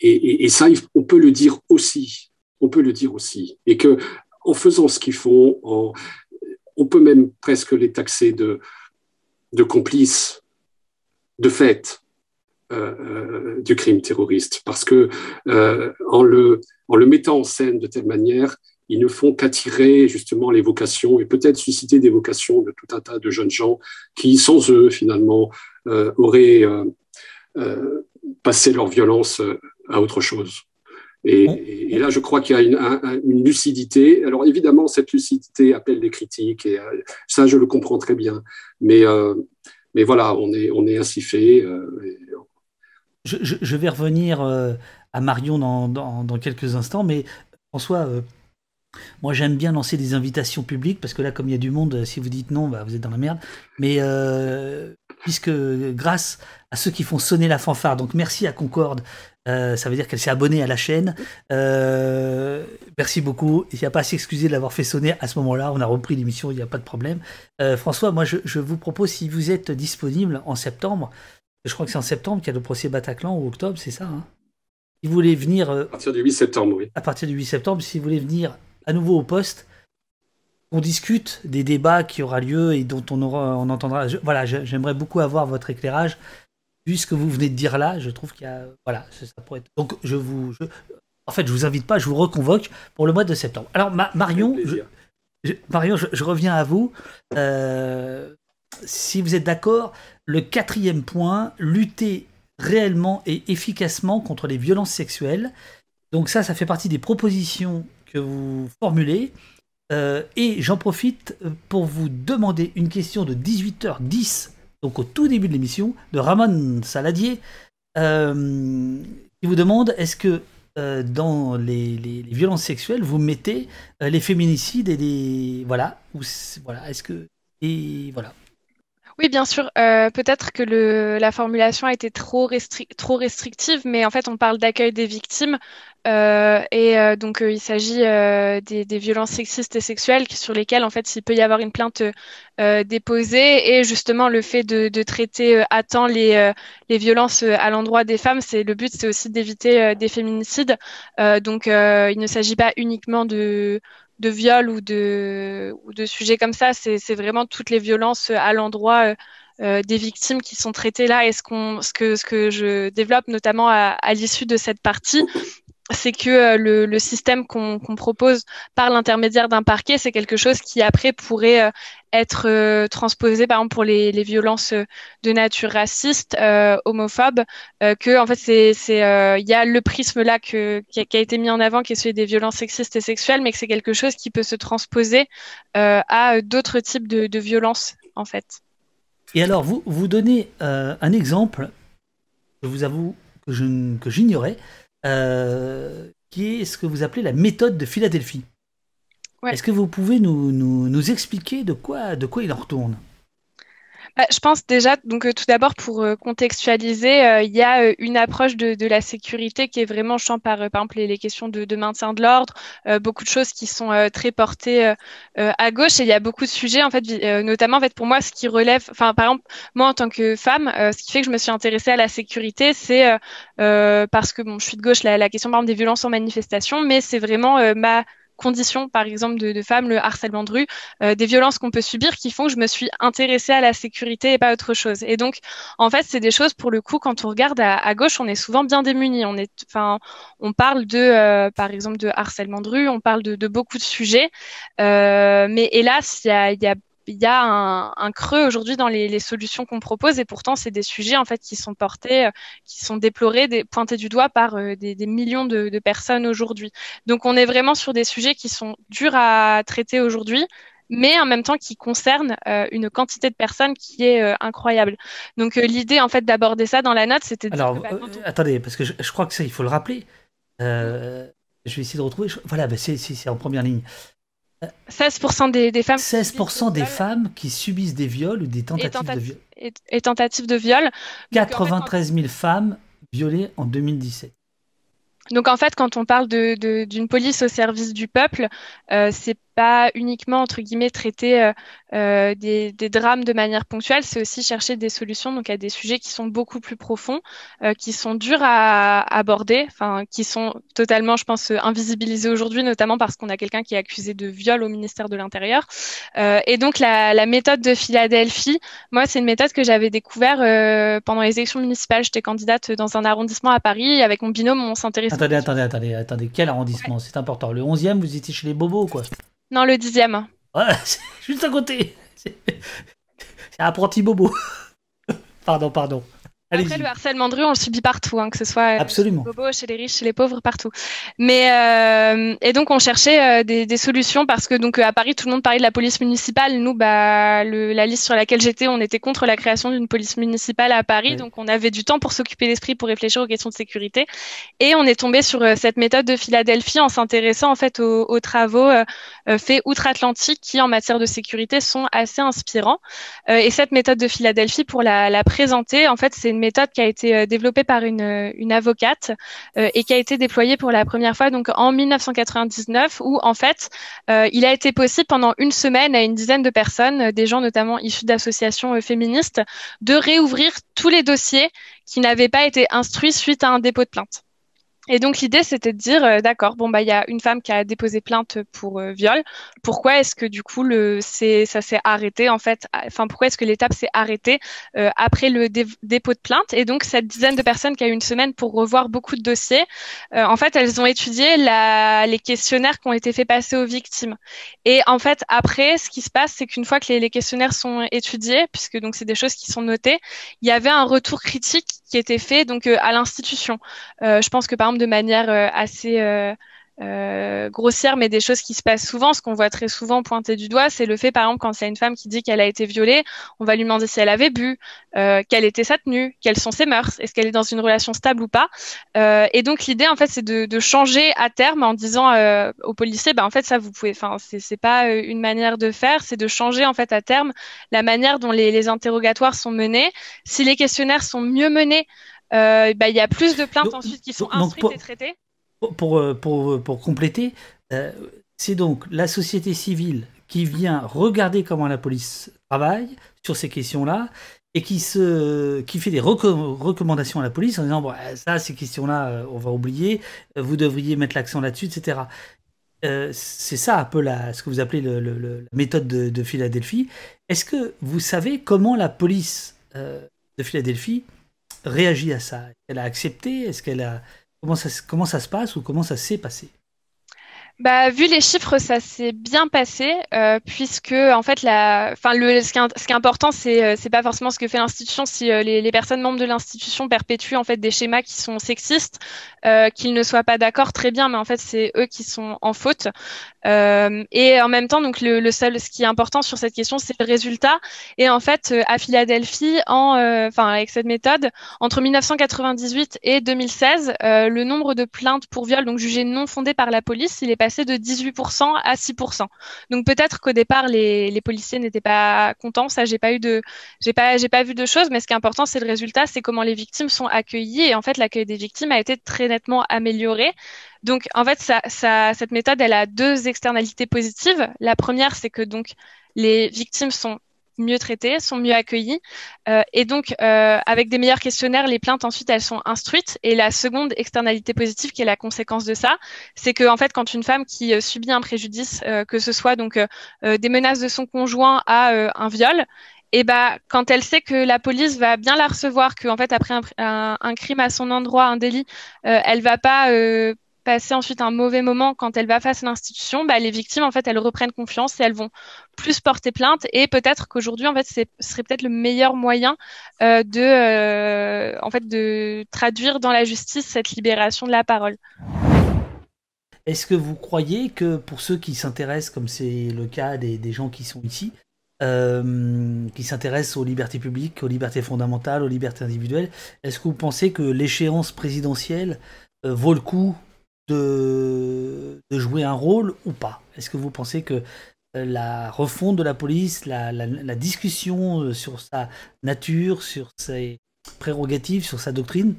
Et, et ça, on peut le dire aussi on peut le dire aussi. Et que en faisant ce qu'ils font, on peut même presque les taxer de, complices de fait du crime terroriste, parce que en, le, en le mettant en scène de telle manière, ils ne font qu'attirer justement les vocations et peut-être susciter des vocations de tout un tas de jeunes gens qui, sans eux, finalement, euh, auraient euh, euh, passé leur violence à autre chose. Et, là, je crois qu'il y a une, lucidité. Alors évidemment, cette lucidité appelle des critiques, et ça, je le comprends très bien. Mais, mais voilà, on est, on est ainsi fait. Je, vais revenir à Marion dans, dans, dans, quelques instants, mais François, moi, j'aime bien lancer des invitations publiques parce que là, comme il y a du monde, si vous dites non, bah, vous êtes dans la merde. Mais euh, puisque grâce à ceux qui font sonner la fanfare, donc merci à Concorde, euh, ça veut dire qu'elle s'est abonnée à la chaîne. Euh, merci beaucoup. Il n'y a pas à s'excuser de l'avoir fait sonner à ce moment-là. On a repris l'émission, il n'y a pas de problème. François, moi, je, vous propose, si vous êtes disponible en septembre, je crois que c'est en septembre qu'il y a le procès Bataclan ou octobre, c'est ça hein? Si vous voulez venir. à partir du 8 septembre, oui. À partir du 8 septembre, si vous voulez venir à nouveau au poste, on discute des débats qui aura lieu et dont on aura, on entendra. voilà, j'aimerais beaucoup avoir votre éclairage. Puisque vous venez de dire là, je trouve qu'il y a, voilà, ça, pourrait être. Donc je vous, en fait, je vous invite pas, je vous reconvoque pour le mois de septembre. Alors Marion, je, Marion, je, reviens à vous. Euh, si vous êtes d'accord, le quatrième point, lutter réellement et efficacement contre les violences sexuelles. Donc ça, ça fait partie des propositions que vous formulez. Euh, et j'en profite pour vous demander une question de 18h10, donc au tout début de l'émission, de Ramon Saladier, euh, qui vous demande est-ce que euh, dans les, violences sexuelles, vous mettez les féminicides et les. Voilà. Voilà. Est-ce que. Et voilà. Oui, bien sûr. Peut-être que la formulation a été trop restrictive, mais en fait, on parle d'accueil des victimes. Euh, et euh, donc, euh, il s'agit des, des, violences sexistes et sexuelles sur lesquelles, en fait, il peut y avoir une plainte déposée. Et justement, le fait de, de traiter à temps les, les violences à l'endroit des femmes, c'est le but, c'est aussi d'éviter des féminicides. donc, il ne s'agit pas uniquement de de viol ou de, ou de sujets comme ça, c'est vraiment toutes les violences à l'endroit des victimes qui sont traitées là. Et ce, qu'on, ce, que, ce que je développe notamment à, à l'issue de cette partie, c'est que euh, le, système qu'on propose par l'intermédiaire d'un parquet, c'est quelque chose qui après pourrait euh, être euh, transposé, par exemple pour les, violences de nature raciste, homophobe, que en fait c'est il y a le prisme là qui a, été mis en avant, qui est celui des violences sexistes et sexuelles, mais que c'est quelque chose qui peut se transposer à d'autres types de, violences en fait. Et alors vous vous donnez un exemple, je vous avoue que j'ignorais. Euh, qui est ce que vous appelez la méthode de Philadelphie. Est-ce que vous pouvez nous, nous, nous, expliquer de quoi, de quoi il en retourne? Je pense déjà, donc euh, tout d'abord pour euh, contextualiser, euh, il y a une approche de, de, la sécurité qui est vraiment champ par, par exemple les, questions de, de, maintien de l'ordre, beaucoup de choses qui sont très portées à gauche. Et il y a beaucoup de sujets en fait, notamment en fait pour moi ce qui relève, enfin par exemple moi en tant que femme, ce qui fait que je me suis intéressée à la sécurité, c'est parce que bon je suis de gauche la, la question par exemple des violences en manifestation, mais c'est vraiment ma conditions, par exemple, de, femmes, le harcèlement de rue, euh, des violences qu'on peut subir qui font que je me suis intéressée à la sécurité et pas autre chose. Et donc, en fait, c'est des choses, pour le coup, quand on regarde à, gauche, on est souvent bien démunis. On est, on parle de, euh, par exemple, de harcèlement de rue, on parle de, beaucoup de sujets, euh, mais hélas, il y a, y a il y a un, creux aujourd'hui dans les, solutions qu'on propose et pourtant c'est des sujets en fait qui sont portés, euh, qui sont déplorés, des, pointés du doigt par euh, des, millions de, personnes aujourd'hui. Donc on est vraiment sur des sujets qui sont durs à traiter aujourd'hui, mais en même temps qui concernent euh, une quantité de personnes qui est incroyable. Donc l'idée en fait d'aborder ça dans la note, c'était. Alors attendez, parce que je, crois que ça il faut le rappeler. je vais essayer de retrouver. Voilà, ben, c'est en première ligne. 16% des, femmes. 16% des femmes qui subissent des viols ou des tentatives de viol. Et, tentatives de viol. 93 000 femmes violées en 2017. Donc en fait, quand on parle d'une police au service du peuple, euh, c'est pas uniquement entre guillemets traiter euh, euh, des, des, drames de manière ponctuelle, c'est aussi chercher des solutions donc à des sujets qui sont beaucoup plus profonds, euh, qui sont durs à, aborder, enfin qui sont totalement, je pense, invisibilisés aujourd'hui, notamment parce qu'on a quelqu'un qui est accusé de viol au ministère de l'Intérieur. Euh, et donc la, la, méthode de Philadelphie, moi c'est une méthode que j'avais découvert euh, pendant les élections municipales. J'étais candidate dans un arrondissement à Paris avec mon binôme, on s'intéresse. Attendez, attendez, attendez, attendez, quel arrondissement? C'est important. Le 11e, vous étiez chez les bobos, quoi. Non, le 10e. Ouais, juste à côté. C'est apprenti bobo. pardon, pardon. Après, le harcèlement de rue, on le subit partout, hein, que ce soit euh, Absolument. chez les bobos, chez les riches, chez les pauvres, partout. Mais euh, et donc on cherchait euh, des, des, solutions parce que donc à Paris, tout le monde parlait de la police municipale. Nous, bah, le, la liste sur laquelle j'étais, on était contre la création d'une police municipale à Paris, donc on avait du temps pour s'occuper l'esprit, pour réfléchir aux questions de sécurité. Et on est tombé sur cette méthode de Philadelphie en s'intéressant en fait aux, aux travaux faits outre-Atlantique qui, en matière de sécurité, sont assez inspirants. et cette méthode de Philadelphie, pour la, la présenter, en fait, c'est une méthode qui a été euh, développée par une, euh, une avocate euh, et qui a été déployée pour la première fois donc en 1999 où en fait il a été possible pendant une semaine à une dizaine de personnes, des gens notamment issus d'associations féministes, de réouvrir tous les dossiers qui n'avaient pas été instruits suite à un dépôt de plainte. Et donc l'idée c'était de dire euh, d'accord bon bah il y a une femme qui a déposé plainte pour euh, viol. Pourquoi est-ce que du coup le c'est ça s'est arrêté en fait enfin pourquoi est-ce que l'étape s'est arrêtée euh, après le dépôt de plainte? Et donc cette dizaine de personnes qui a eu une semaine pour revoir beaucoup de dossiers en fait elles ont étudié la, les questionnaires qui ont été faits passer aux victimes. Et en fait après ce qui se passe c'est qu'une fois que les, les, questionnaires sont étudiés puisque donc c'est des choses qui sont notées il y avait un retour critique qui était fait donc à l'institution. Je pense que par exemple de manière euh, assez euh, euh, grossière, mais des choses qui se passent souvent. Ce qu'on voit très souvent pointer du doigt, c'est le fait, par exemple, quand a une femme qui dit qu'elle a été violée, on va lui demander si elle avait bu, quelle était sa tenue, quelles sont ses mœurs, est-ce qu'elle est dans une relation stable ou pas. Et donc l'idée, en fait, c'est de, changer à terme en disant aux policiers, ben en fait, ça vous pouvez, enfin, c'est pas une manière de faire, c'est de changer en fait à terme la manière dont les interrogatoires sont menés. Si les questionnaires sont mieux menés, euh, bah, il y a plus de plaintes ensuite qui sont instruites et traitées. Pour, euh, pour, euh, pour, compléter, c'est donc la société civile qui vient regarder comment la police travaille sur ces questions-là et qui, se, qui fait des recommandations à la police en disant bon, ça, ces questions-là, on va oublier, vous devriez mettre l'accent là-dessus, etc. c'est ça un peu la, ce que vous appelez le, la méthode de, de Philadelphie. Est-ce que vous savez comment la police de Philadelphie réagit à ça? Elle a accepté? Est-ce qu'elle a comment ça, comment ça se passe ou comment ça s'est passé? Bah, vu les chiffres, ça s'est bien passé, euh, puisque en fait, la, enfin, le, ce qui ce qui est important, c'est, euh, c'est pas forcément ce que fait l'institution. Si euh, les, les, personnes membres de l'institution perpétuent en fait des schémas qui sont sexistes, euh, qu'ils ne soient pas d'accord, très bien, mais en fait, c'est eux qui sont en faute. Euh, et en même temps, donc le, le, seul, ce qui est important sur cette question, c'est le résultat. Et en fait, à Philadelphie, en, enfin, avec cette méthode, entre 1998 et 2016, le nombre de plaintes pour viol, donc jugées non fondées par la police, il est passé de 18% à 6%. Donc peut-être qu'au départ les, policiers n'étaient pas contents, ça j'ai pas eu de j'ai pas j'ai pas vu de choses, mais ce qui est important c'est le résultat, c'est comment les victimes sont accueillies et en fait l'accueil des victimes a été très nettement amélioré. Donc en fait ça, cette méthode elle a deux externalités positives. La première c'est que donc les victimes sont mieux traitées, sont mieux accueillies. Euh, et donc, euh, avec des meilleurs questionnaires, les plaintes ensuite elles sont instruites. Et la seconde externalité positive, qui est la conséquence de ça, c'est que en fait, quand une femme qui euh, subit un préjudice, euh, que ce soit donc euh, des menaces de son conjoint à un viol, et bah quand elle sait que la police va bien la recevoir, que en fait après un, un, crime à son endroit, un délit, elle va pas passer ensuite un mauvais moment quand elle va face à l'institution, bah, les victimes en fait elles reprennent confiance et elles vont plus porter plainte et peut-être qu'aujourd'hui en fait ce serait peut-être le meilleur moyen euh, de euh, en fait de traduire dans la justice cette libération de la parole. Est-ce que vous croyez que pour ceux qui s'intéressent, comme c'est le cas des, des, gens qui sont ici, euh, qui s'intéressent aux libertés publiques, aux libertés fondamentales, aux libertés individuelles, est-ce que vous pensez que l'échéance présidentielle vaut le coup de, jouer un rôle ou pas? Est-ce que vous pensez que euh, la refonte de la police, la, discussion euh, sur sa nature, sur ses prérogatives, sur sa doctrine,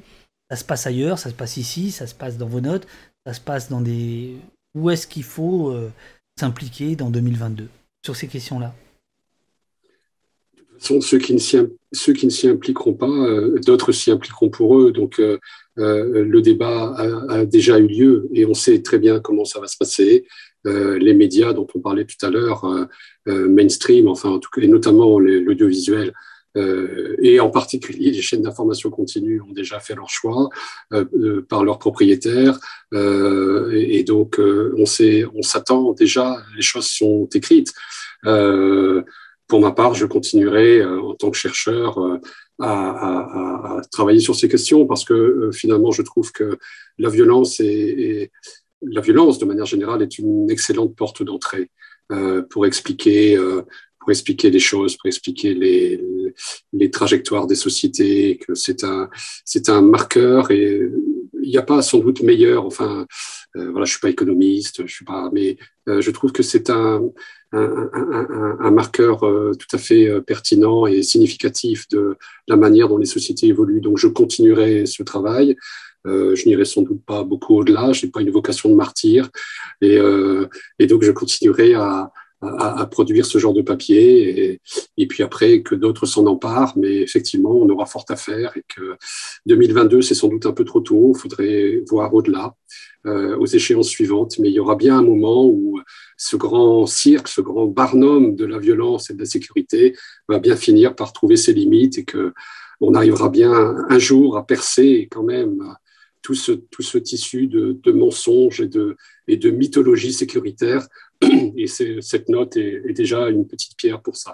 ça se passe ailleurs, ça se passe ici, ça se passe dans vos notes, ça se passe dans des... Où est-ce qu'il faut euh, s'impliquer dans 2022 sur ces questions-là sont ceux qui ne s'y, impliqueront pas, euh, d'autres s'y impliqueront pour eux. Donc, euh, euh, le débat a, déjà eu lieu et on sait très bien comment ça va se passer. les médias dont on parlait tout à l'heure, mainstream, enfin, en tout cas, et notamment l'audiovisuel, et en particulier les chaînes d'information continue ont déjà fait leur choix par leurs propriétaires. et, donc, on, sait, on s'attend déjà, les choses sont écrites pour ma part, je continuerai euh, en tant que chercheur euh, à, travailler sur ces questions parce que euh, finalement, je trouve que la violence et, la violence, de manière générale, est une excellente porte d'entrée pour expliquer pour expliquer les choses, pour expliquer les, les trajectoires des sociétés, que c'est un, c'est un marqueur et il n'y a pas sans doute meilleur, enfin, voilà, je suis pas économiste, je suis pas, mais je trouve que c'est un, un, marqueur euh, tout à fait euh, pertinent et significatif de la manière dont les sociétés évoluent. Donc, je continuerai ce travail. Euh, je n'irai sans doute pas beaucoup au-delà. Je n'ai pas une vocation de martyr. Et, et donc, je continuerai à, à, produire ce genre de papier et, et puis après que d'autres s'en emparent. Mais effectivement, on aura fort à faire et que 2022, c'est sans doute un peu trop tôt. Il faudrait voir au-delà, euh, aux échéances suivantes. Mais il y aura bien un moment où ce grand cirque, ce grand barnum de la violence et de la sécurité va bien finir par trouver ses limites et que on arrivera bien un jour à percer quand même tout ce, tout ce tissu de, de mensonges et de, et de mythologie sécuritaire. Et cette note est, est déjà une petite pierre pour ça.